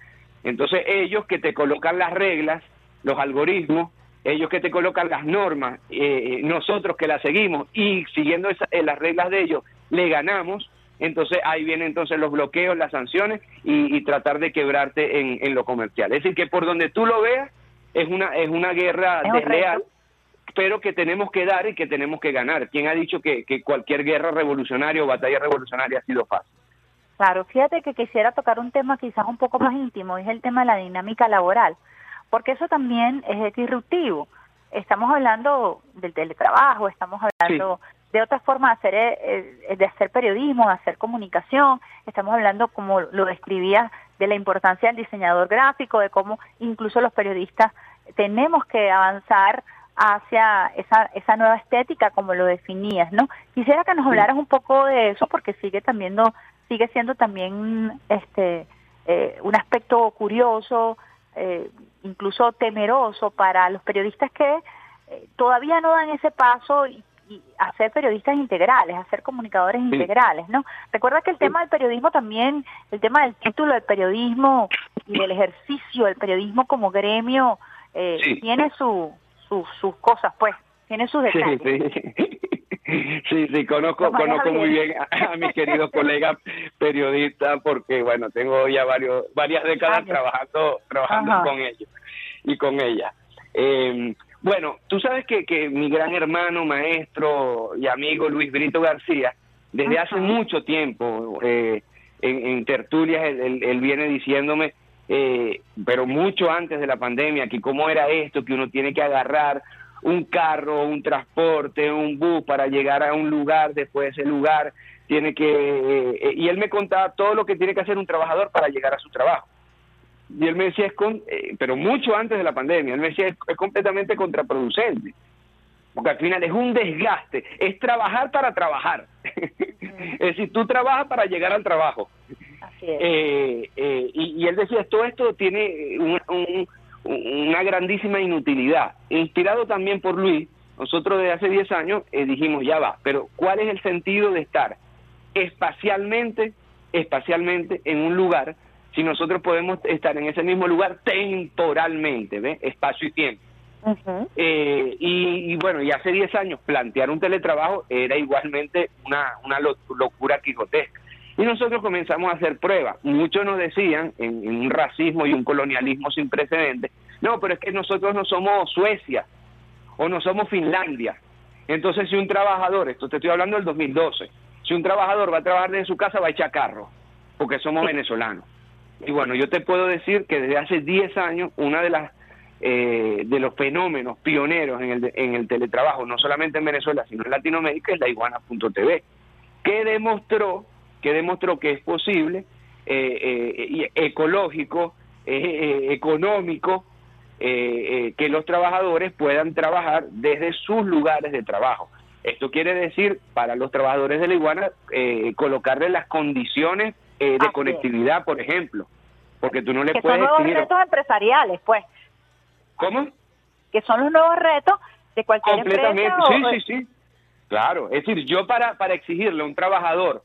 Entonces ellos que te colocan las reglas, los algoritmos, ellos que te colocan las normas, eh, nosotros que las seguimos y siguiendo eh, las reglas de ellos, le ganamos, entonces ahí vienen entonces los bloqueos, las sanciones y, tratar de quebrarte en, en, lo comercial. Es decir, que por donde tú lo veas, es una, es una guerra desleal, pero que tenemos que dar y que tenemos que ganar. ¿Quién ha dicho que, que cualquier guerra revolucionaria o batalla revolucionaria ha sido fácil? Claro, fíjate que quisiera tocar un tema quizás un poco más íntimo, es el tema de la dinámica laboral, porque eso también es disruptivo. Estamos hablando del teletrabajo, estamos hablando de otras formas de hacer, eh, eh, de hacer periodismo, de hacer comunicación, estamos hablando, como lo describía, de la importancia del diseñador gráfico, de cómo incluso los periodistas tenemos que avanzar hacia esa, esa nueva estética, como lo definías, ¿no? Quisiera que nos hablaras un poco de eso, porque sigue también sigue siendo también este eh, un aspecto curioso, eh, incluso temeroso para los periodistas que eh, todavía no dan ese paso y, a ser periodistas integrales, a ser comunicadores integrales, ¿no? Recuerda que el tema del periodismo también, el tema del título del periodismo y del ejercicio del periodismo como gremio, tiene su, sus cosas, pues, tiene sus detalles. Sí, sí, conozco, conozco muy bien a, mi querido colega periodista porque, bueno, tengo ya varios, varias décadas trabajando, trabajando con ellos y con ella. Eh, bueno, tú sabes que, que mi gran hermano, maestro y amigo Luis Brito García, desde hace mucho tiempo eh, en, tertulias, él, viene diciéndome, eh, pero mucho antes de la pandemia, que cómo era esto, que uno tiene que agarrar un carro, un transporte, un bus para llegar a un lugar, después de ese lugar tiene que... Eh, y él me contaba todo lo que tiene que hacer un trabajador para llegar a su trabajo. Y él me decía, es con, eh, pero mucho antes de la pandemia, él me decía, es, completamente contraproducente. Porque al final es un desgaste, es trabajar para trabajar. es decir, tú trabajas para llegar al trabajo. Así es. Eh, y, él decía, todo esto tiene un una grandísima inutilidad. Inspirado también por Luis, nosotros desde hace 10 años eh, dijimos, ya va, pero ¿cuál es el sentido de estar espacialmente, espacialmente en un lugar si nosotros podemos estar en ese mismo lugar temporalmente, ¿ve? Espacio y tiempo. Eh, y, bueno, y hace 10 años plantear un teletrabajo era igualmente una, una locura quijotesca. Y nosotros comenzamos a hacer pruebas. Muchos nos decían, en, un racismo y un colonialismo sin precedentes, no, pero es que nosotros no somos Suecia o no somos Finlandia. Entonces, si un trabajador, esto te estoy hablando del 2012, si un trabajador va a trabajar desde su casa, va a echar carro, porque somos venezolanos. Y bueno, yo te puedo decir que desde hace 10 años, una de las eh, de los fenómenos pioneros en el, en el teletrabajo, no solamente en Venezuela, sino en Latinoamérica, es la iguana.tv, que demostró que demostró que es posible, eh, eh, ecológico, eh, económico, que los trabajadores puedan trabajar desde sus lugares de trabajo. Esto quiere decir, para los trabajadores de la iguana, colocarle las condiciones de conectividad, por ejemplo, porque tú no le que puedes... Son nuevos retos empresariales, pues. ¿Cómo? Que son los nuevos retos de cualquier Completamente, sí, sí, sí. Claro, es decir, yo para, para exigirle a un trabajador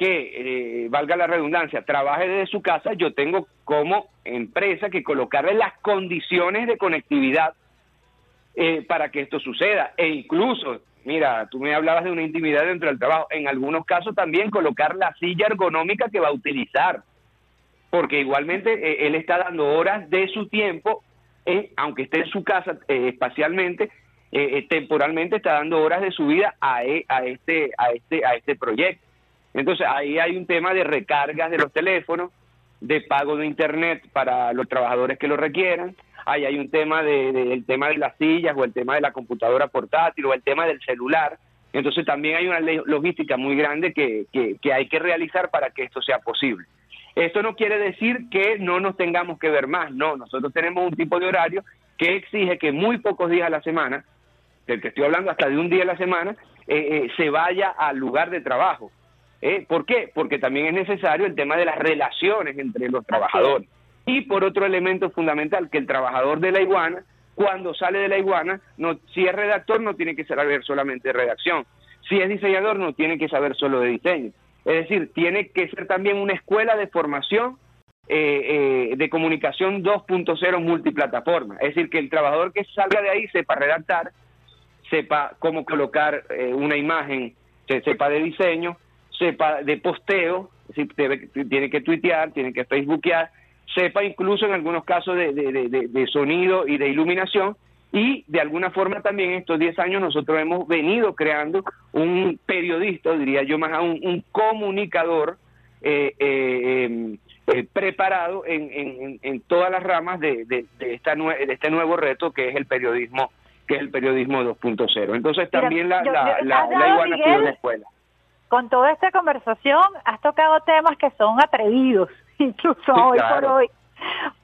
que, eh, valga la redundancia, trabaje desde su casa, yo tengo como empresa que colocarle las condiciones de conectividad eh, para que esto suceda. E incluso, mira, tú me hablabas de una intimidad dentro del trabajo, en algunos casos también colocar la silla ergonómica que va a utilizar, porque igualmente eh, él está dando horas de su tiempo, aunque esté en su casa espacialmente, temporalmente está dando horas de su vida a, a, este, a, este, a este proyecto. Entonces ahí hay un tema de recargas de los teléfonos, de pago de internet para los trabajadores que lo requieran, ahí hay un tema de, el tema de las sillas o el tema de la computadora portátil o el tema del celular. Entonces también hay una logística muy grande que hay que realizar para que esto sea posible. Esto no quiere decir que no nos tengamos que ver más, no, nosotros tenemos un tipo de horario que exige que muy pocos días a la semana, del que estoy hablando hasta de un día a la semana, eh, eh, se vaya al lugar de trabajo. ¿Eh? ¿Por qué? Porque también es necesario el tema de las relaciones entre los trabajadores. Y por otro elemento fundamental, que el trabajador de la iguana, cuando sale de la iguana, no, si es redactor no tiene que saber solamente de redacción. Si es diseñador no tiene que saber solo de diseño. Es decir, tiene que ser también una escuela de formación eh, eh, de comunicación 2.0 multiplataforma. Es decir, que el trabajador que salga de ahí sepa redactar, sepa cómo colocar eh, una imagen, se- sepa de diseño, sepa de posteo, es decir, debe- tiene que tuitear, tiene que facebookear, sepa incluso en algunos casos de, de- de- sonido y de iluminación, y de alguna forma también en estos 10 años nosotros hemos venido creando un periodista, diría yo más aún, un comunicador eh, eh, eh, eh, preparado en, en- en- todas las ramas de, de- de esta nue- de este nuevo reto que es el periodismo que es el periodismo 2.0. Entonces Mira, también la, yo- la, yo- la, la iguana Miguel, una escuela. Con toda esta conversación has tocado temas que son atrevidos, incluso Sí, hoy claro. por hoy,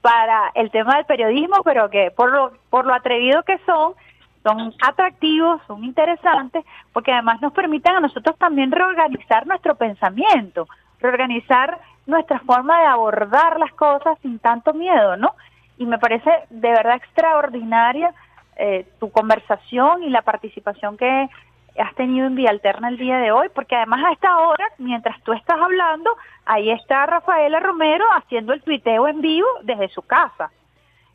para el tema del periodismo, pero que por lo, por lo atrevido que son, son atractivos, son interesantes, porque además nos permiten a nosotros también reorganizar nuestro pensamiento, reorganizar nuestra forma de abordar las cosas sin tanto miedo, ¿no? Y me parece de verdad extraordinaria eh, tu conversación y la participación que has tenido en Vía Alterna el día de hoy, porque además a esta hora, mientras tú estás hablando, ahí está Rafaela Romero haciendo el tuiteo en vivo desde su casa.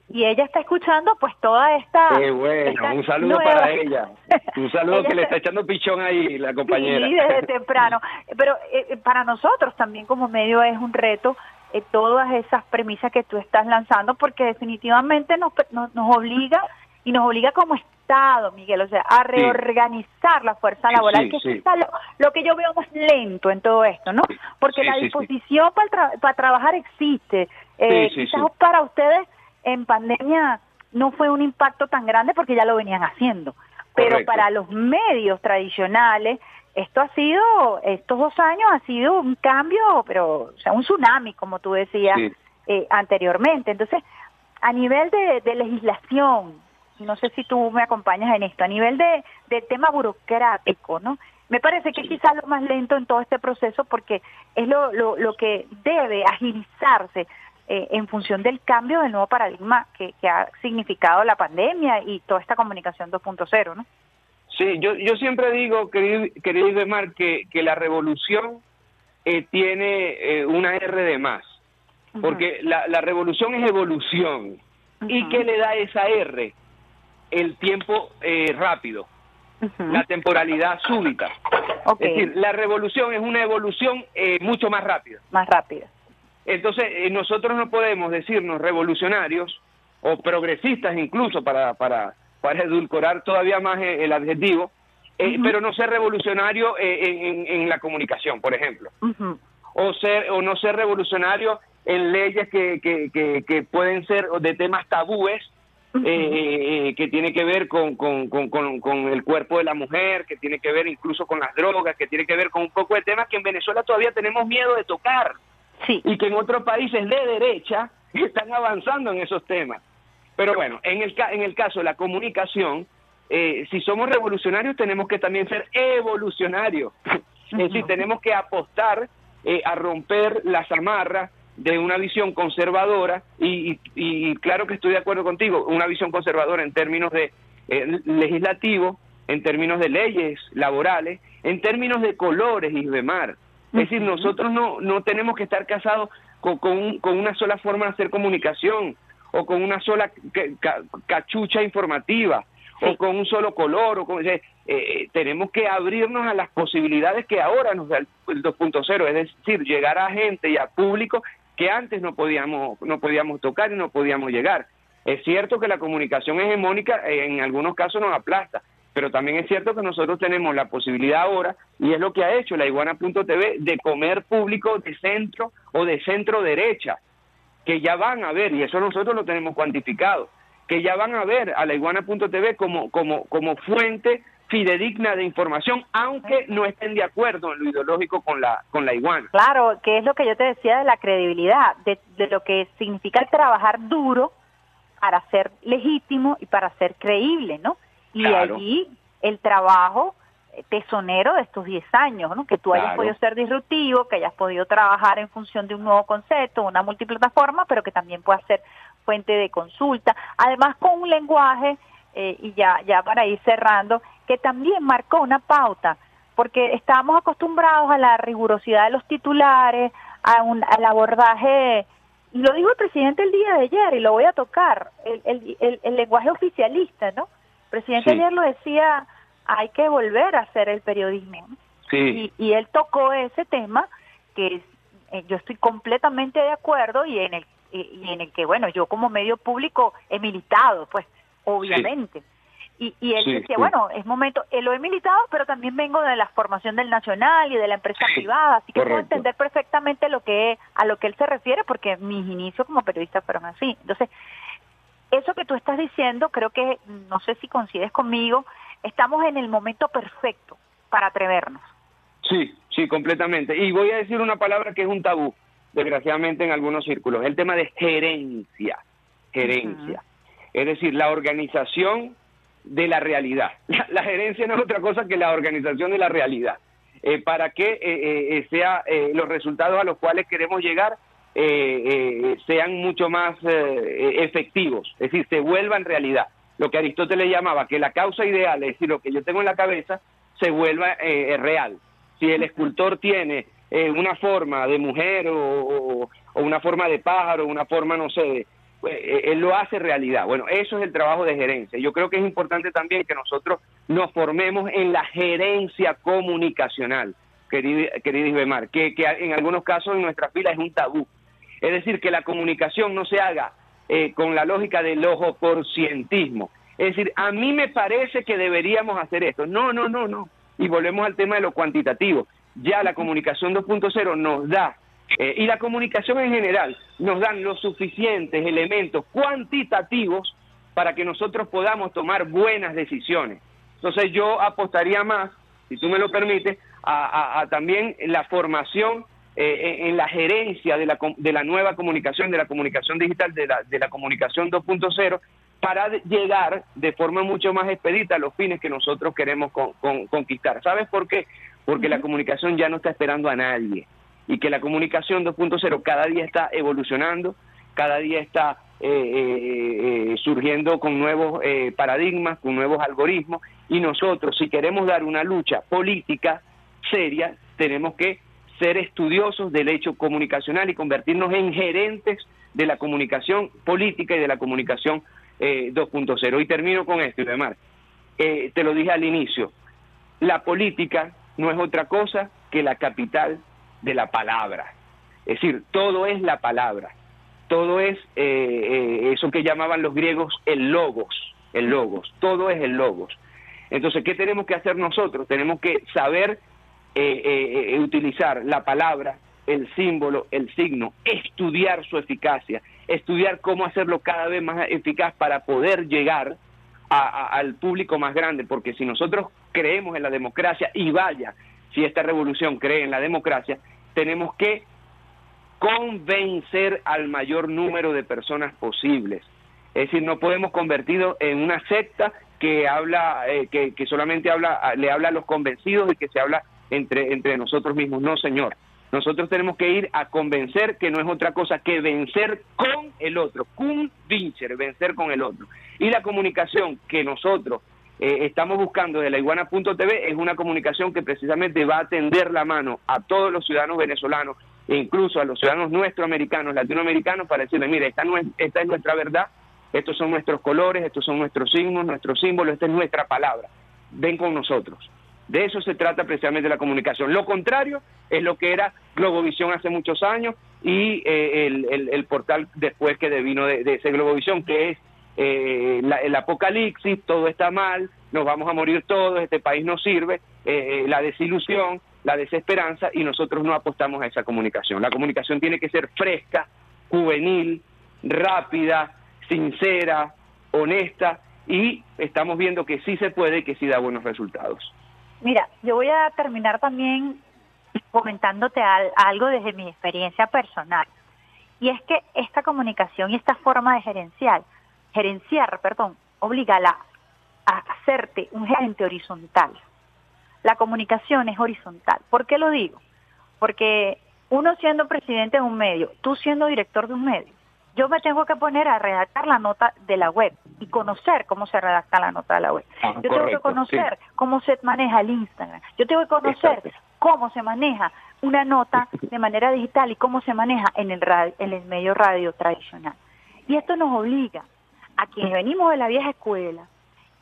Y ella está escuchando pues toda esta... Qué bueno, esta un saludo nueva- para ella. Un saludo Ella que le está- está echando pichón ahí la compañera. Sí, desde temprano. Pero eh, para nosotros también como medio es un reto eh, todas esas premisas que tú estás lanzando porque definitivamente nos, nos, nos obliga y nos obliga como Estado, Miguel, o sea, a reorganizar la fuerza laboral, sí, que es sí. quizá lo, lo que yo veo más lento en todo esto, ¿no? Porque la disposición para, tra- para trabajar existe. Eh, quizás para ustedes en pandemia no fue un impacto tan grande porque ya lo venían haciendo. Pero Correcto. para los medios tradicionales, esto ha sido, estos dos años ha sido un cambio, pero, o sea, un tsunami, como tú decías eh, anteriormente. Entonces, a nivel de, de legislación, no sé si tú me acompañas en esto, a nivel de, del tema burocrático, ¿no? Me parece que quizás lo más lento en todo este proceso porque es lo, lo, lo que debe agilizarse eh, en función del cambio del nuevo paradigma que, que ha significado la pandemia y toda esta comunicación 2.0, ¿no? Sí, yo, yo siempre digo, querido, querido que, que la revolución eh, tiene eh, una R de más, porque la, la revolución es evolución. ¿Y qué le da esa R? El tiempo eh, rápido, la temporalidad súbita. Es decir, la revolución es una evolución eh, mucho más rápida. más rápida. Entonces, eh, nosotros no podemos decirnos revolucionarios o progresistas incluso para, para, para edulcorar todavía más eh, el adjetivo, eh, pero no ser revolucionario en, en- en la comunicación, por ejemplo, o ser o no ser revolucionario en leyes que, que, que, que pueden ser de temas tabúes, eh, eh, que tiene que ver con, con, con, con, el cuerpo de la mujer, que tiene que ver incluso con las drogas, que tiene que ver con un poco de temas que en Venezuela todavía tenemos miedo de tocar Sí, y que en otros países de derecha están avanzando en esos temas. Pero bueno, en el, ca- en el caso de la comunicación, eh, si somos revolucionarios tenemos que también ser evolucionarios. Es decir, tenemos que apostar eh, a romper las amarras de una visión conservadora y, y- y claro que estoy de acuerdo contigo, una visión conservadora en términos de eh, legislativo, en términos de leyes laborales, en términos de colores y demás. Es decir, nosotros no, no tenemos que estar casados con, con, un- con una sola forma de hacer comunicación o con una sola ca- ca- cachucha informativa o con un solo color. O con, eh, eh, tenemos que abrirnos a las posibilidades que ahora nos da el, el 2.0, es decir, llegar a gente y a público que antes no podíamos, no podíamos tocar y no podíamos llegar. Es cierto que la comunicación hegemónica eh, en algunos casos nos aplasta, pero también es cierto que nosotros tenemos la posibilidad ahora, y es lo que ha hecho la iguana.tv, de comer público de centro o de centro derecha, que ya van a ver, y eso nosotros lo tenemos cuantificado, que ya van a ver a la iguana.tv como, como, como fuente fidedigna de información, aunque no estén de acuerdo en lo ideológico con la, con la iguana. Claro, que es lo que yo te decía de la credibilidad, de, de lo que significa trabajar duro para ser legítimo y para ser creíble, ¿no? Y Claro. allí el trabajo eh, tesonero de estos 10 años, ¿no? Que tú hayas podido ser disruptivo, que hayas podido trabajar en función de un nuevo concepto, una multiplataforma, pero que también pueda ser fuente de consulta. Además, con un lenguaje, eh, y ya, ya para ir cerrando, que también marcó una pauta, porque estábamos acostumbrados a la rigurosidad de los titulares, a un, al abordaje, y lo dijo el presidente el día de ayer, y lo voy a tocar, el, el, el, el lenguaje oficialista, ¿no? El presidente Sí. ayer lo decía, hay que volver a hacer el periodismo. Sí, Y, y él tocó ese tema que es- eh, yo estoy completamente de acuerdo y en el y, y en el que bueno yo como medio público he militado pues obviamente y, y él Sí, decía sí. bueno es momento eh, lo he militado pero también vengo de la formación del nacional y de la empresa Sí, privada así que puedo entender perfectamente lo que a lo que él se refiere porque mis inicios como periodista fueron así entonces eso que tú estás diciendo, creo que, no sé si coincides conmigo, estamos en el momento perfecto para atrevernos. Sí, sí, completamente. Y voy a decir una palabra que es un tabú, desgraciadamente en algunos círculos, el tema de gerencia, gerencia. Es decir, la organización de la realidad. La, gerencia no es otra cosa que la organización de la realidad. Eh, para que eh, eh, sea eh, los resultados a los cuales queremos llegar eh, eh, sean mucho más eh, efectivos, es decir, se vuelvan realidad. Lo que Aristóteles llamaba que la causa ideal, es decir, lo que yo tengo en la cabeza, se vuelva eh, real. Si el escultor tiene eh, una forma de mujer o, o- una forma de pájaro, una forma, no sé, eh, él lo hace realidad. Bueno, eso es el trabajo de gerencia. Yo creo que es importante también que nosotros nos formemos en la gerencia comunicacional, querido, querido Isbemar, que, que en algunos casos en nuestra fila es un tabú. Es decir, que la comunicación no se haga eh, con la lógica del ojo por cientismo. Es decir, a mí me parece que deberíamos hacer esto. No, no, no, no. Y volvemos al tema de lo cuantitativo. Ya la comunicación 2.0 nos da, eh, y la comunicación en general, nos dan los suficientes elementos cuantitativos para que nosotros podamos tomar buenas decisiones. Entonces yo apostaría más, si tú me lo permites, a, a- a también la formación eh, en, la gerencia de la, de la nueva comunicación, de la comunicación digital, de la, de la comunicación 2.0, para llegar de forma mucho más expedita a los fines que nosotros queremos con- con- conquistar. ¿Sabes por qué? Porque la comunicación ya no está esperando a nadie y que la comunicación 2.0 cada día está evolucionando, cada día está eh, eh, eh, surgiendo con nuevos eh, paradigmas, con nuevos algoritmos, y nosotros, si queremos dar una lucha política seria, tenemos que ser estudiosos del hecho comunicacional y convertirnos en gerentes de la comunicación política y de la comunicación eh, 2.0. Y termino con esto, Idemar. Eh, te lo dije al inicio, la política no es otra cosa que la capital de la palabra. Es decir, todo es la palabra, todo es eh, eh, eso que llamaban los griegos el logos, el logos, todo es el logos. Entonces, ¿qué tenemos que hacer nosotros? Tenemos que saber eh, eh, utilizar la palabra, el símbolo, el signo, estudiar su eficacia, estudiar cómo hacerlo cada vez más eficaz para poder llegar a- al público más grande, porque si nosotros creemos en la democracia, y vaya, si esta revolución cree en la democracia, tenemos que convencer al mayor número de personas posibles. Es decir, no podemos convertirlo en una secta que habla, eh, que, solamente habla, le habla a los convencidos y que se habla entre, nosotros mismos. No, señor. Nosotros tenemos que ir a convencer que no es otra cosa que vencer con el otro, convincer, vencer con el otro. Y la comunicación que nosotros eh, estamos buscando de la iguana.tv es una comunicación que precisamente va a tender la mano a todos los ciudadanos venezolanos e incluso a los ciudadanos nuestroamericanos, latinoamericanos, para decirles, mire, esta, no es, esta es nuestra verdad, estos son nuestros colores, estos son nuestros signos, nuestros símbolos, esta es nuestra palabra. Ven con nosotros. De eso se trata precisamente la comunicación. Lo contrario es lo que era Globovisión hace muchos años y eh, el, el- el portal después que devino de, de ese Globovisión, que es eh, la- el apocalipsis, todo está mal, nos vamos a morir todos, este país no sirve, eh, la desilusión, la desesperanza y nosotros no apostamos a esa comunicación. La comunicación tiene que ser fresca, juvenil, rápida, sincera, honesta y estamos viendo que sí se puede y que sí da buenos resultados. Mira, yo voy a terminar también comentándote algo desde mi experiencia personal. Y es que esta comunicación y esta forma de gerenciar, gerenciar, perdón, obliga a, la, a hacerte un gerente horizontal. La comunicación es horizontal. ¿Por qué lo digo? Porque uno siendo presidente de un medio, tú siendo director de un medio, yo me tengo que poner a redactar la nota de la web y conocer cómo se redacta la nota de la web. Ah, yo tengo que conocer cómo se maneja el Instagram. Yo tengo que conocer cómo se maneja una nota de manera digital y cómo se maneja en el, en el medio radio tradicional. Y esto nos obliga a quienes venimos de la vieja escuela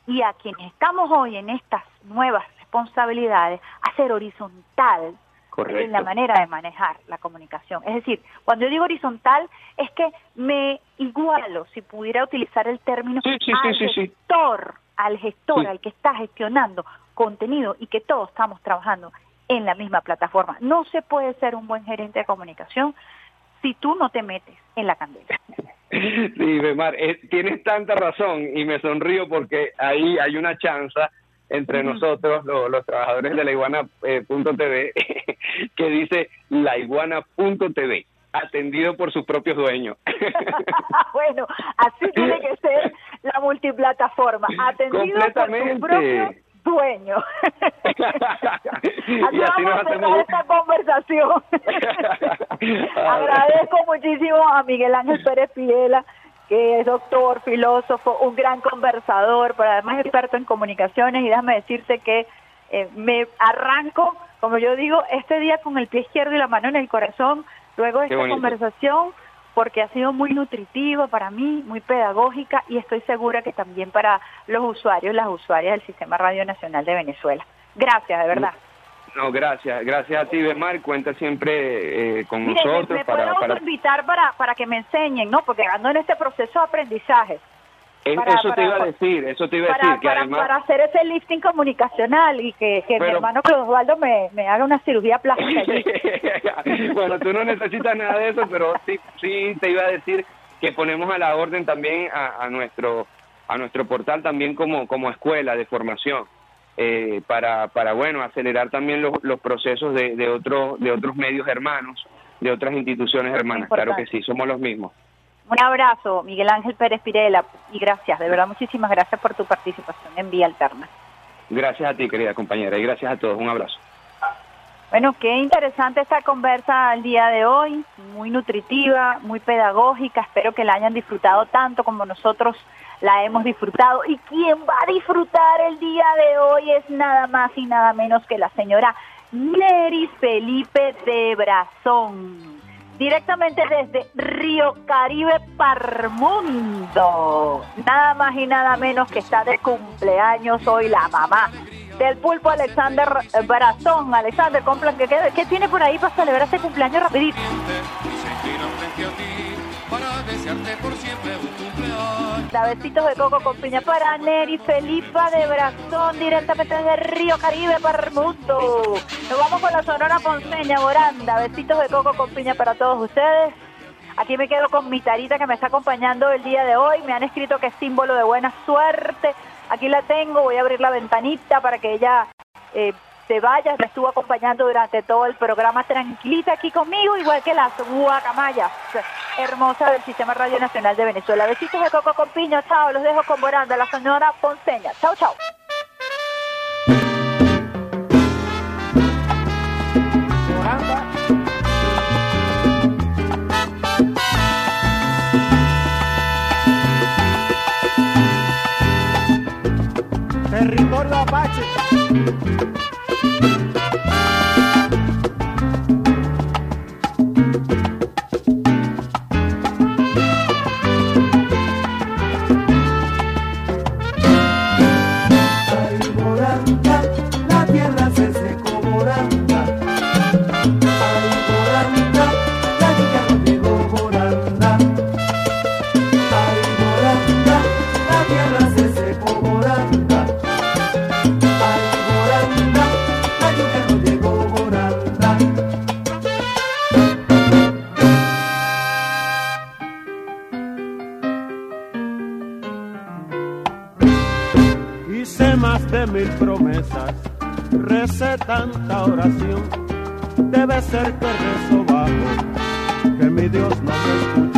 y a quienes estamos hoy en estas nuevas responsabilidades a ser horizontal en la manera de manejar la comunicación. Es decir, cuando yo digo horizontal es que me igualo, si pudiera utilizar el término, al gestor, al gestor, al que está gestionando contenido y que todos estamos trabajando en la misma plataforma. No se puede ser un buen gerente de comunicación si tú no te metes en la candela. Sí, Bemar, eh, tienes tanta razón y me sonrío porque ahí hay una chanza entre nosotros, los trabajadores de la iguana.tv, eh, que dice laiguana.tv, atendido por sus propios dueños. bueno, así tiene que ser la multiplataforma, atendido por sus propios dueños. así, vamos a cerrar esta conversación. Agradezco muchísimo a Miguel Ángel Pérez Piela que es doctor, filósofo, un gran conversador, pero además experto en comunicaciones y déjame decirte que eh, me arranco, como yo digo, este día con el pie izquierdo y la mano en el corazón, luego de esta conversación, porque ha sido muy nutritiva para mí, muy pedagógica y estoy segura que también para los usuarios, las usuarias del Sistema Radio Nacional de Venezuela. Gracias, de verdad. No, gracias, gracias a ti, Bemar, cuenta siempre eh, con nosotros. Me, para, para... invitar para, para que me enseñen, ¿no? Porque ando en este proceso de aprendizaje. Eso te iba a decir, eso te iba a decir. Que además... para hacer ese lifting comunicacional y que, que mi hermano Claudio Osvaldo me, me haga una cirugía plástica bueno, tú no necesitas nada de eso, pero sí, sí te iba a decir que ponemos a la orden también a, a nuestro a nuestro portal también como, como escuela de formación eh, para, para, bueno, acelerar también los, los procesos de, de, otro, de otros medios hermanos, de otras instituciones hermanas. Claro que sí, somos los mismos. Un abrazo, Miguel Ángel Pérez Pirela, y gracias, de verdad, muchísimas gracias por tu participación en Vía Alterna. Gracias a ti, querida compañera, y gracias a todos. Un abrazo. Bueno, qué interesante esta conversa el día de hoy, muy nutritiva, muy pedagógica, espero que la hayan disfrutado tanto como nosotros la hemos disfrutado. Y quien va a disfrutar el día de hoy es nada más y nada menos que la señora Neris Felipe de Brazón, directamente desde Río Caribe Parmundo. Nada más y nada menos que está de cumpleaños hoy la mamá del pulpo Alexander Brazón. Alexander, ¿qué, qué tiene por ahí para celebrar este cumpleaños rapidito? Besitos de coco con piña para Neri Felipa de Brazón, directamente desde Río Caribe para el. Nos vamos con la Sonora Ponceña, Boranda. Besitos de coco con piña para todos ustedes. Aquí me quedo con mi tarita que me está acompañando el día de hoy. Me han escrito que es símbolo de buena suerte. Aquí la tengo, voy a abrir la ventanita para que ella eh, te vayas, me estuvo acompañando durante todo el programa tranquilita aquí conmigo, igual que las guacamayas hermosas del Sistema Radio Nacional de Venezuela. Besitos de coco con piña, chao, los dejo con Boranda, la señora Ponceña. Chao, chao. Territorio Apache. tanta oración, debe ser tu rezo bajo, que mi Dios no te escuche.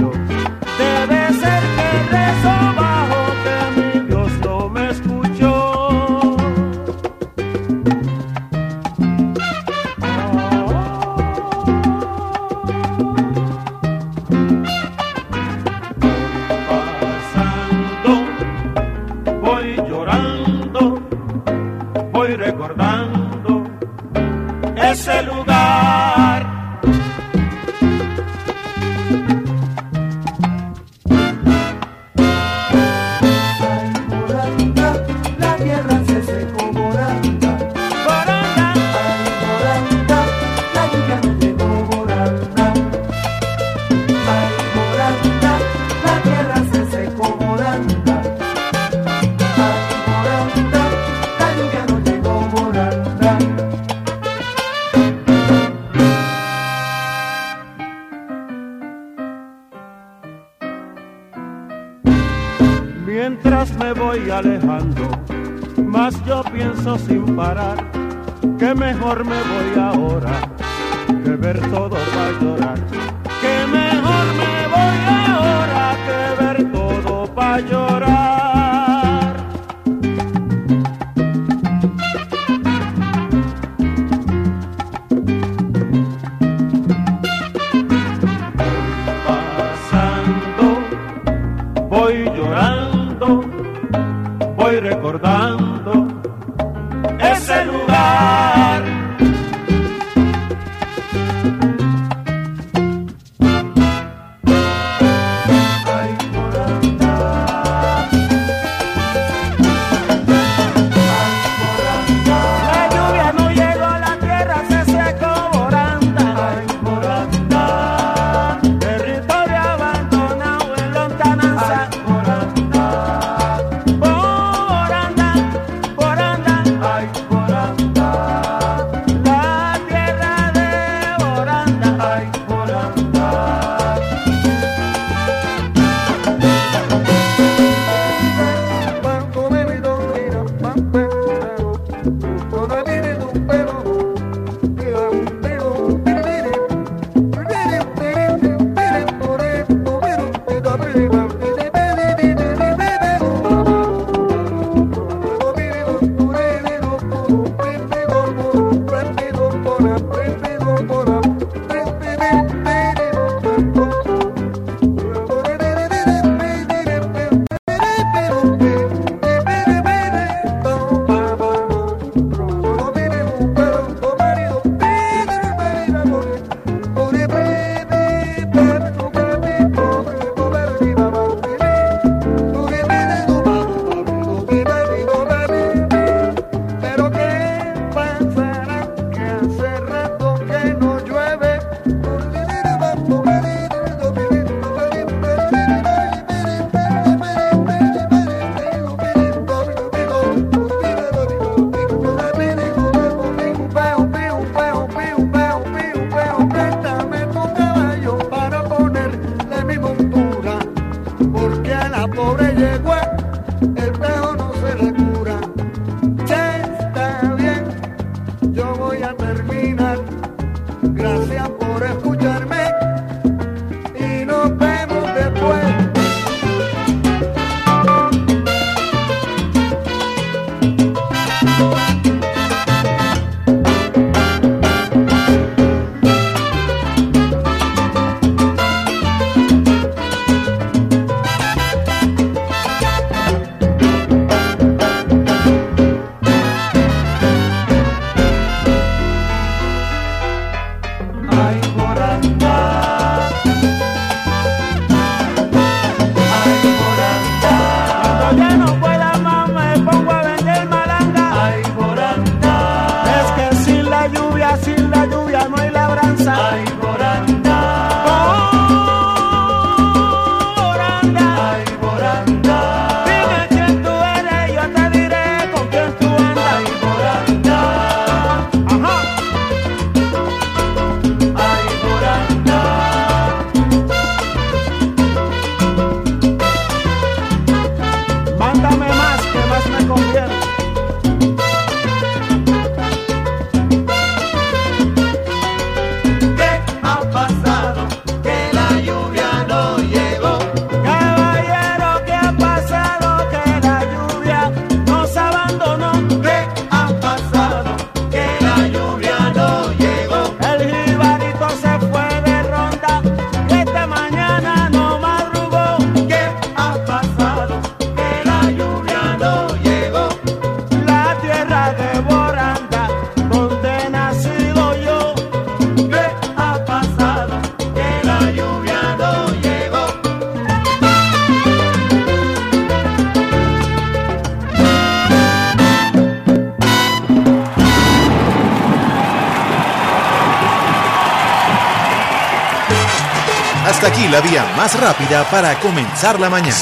Para comenzar la mañana.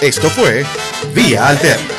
Esto fue Vía Alterna.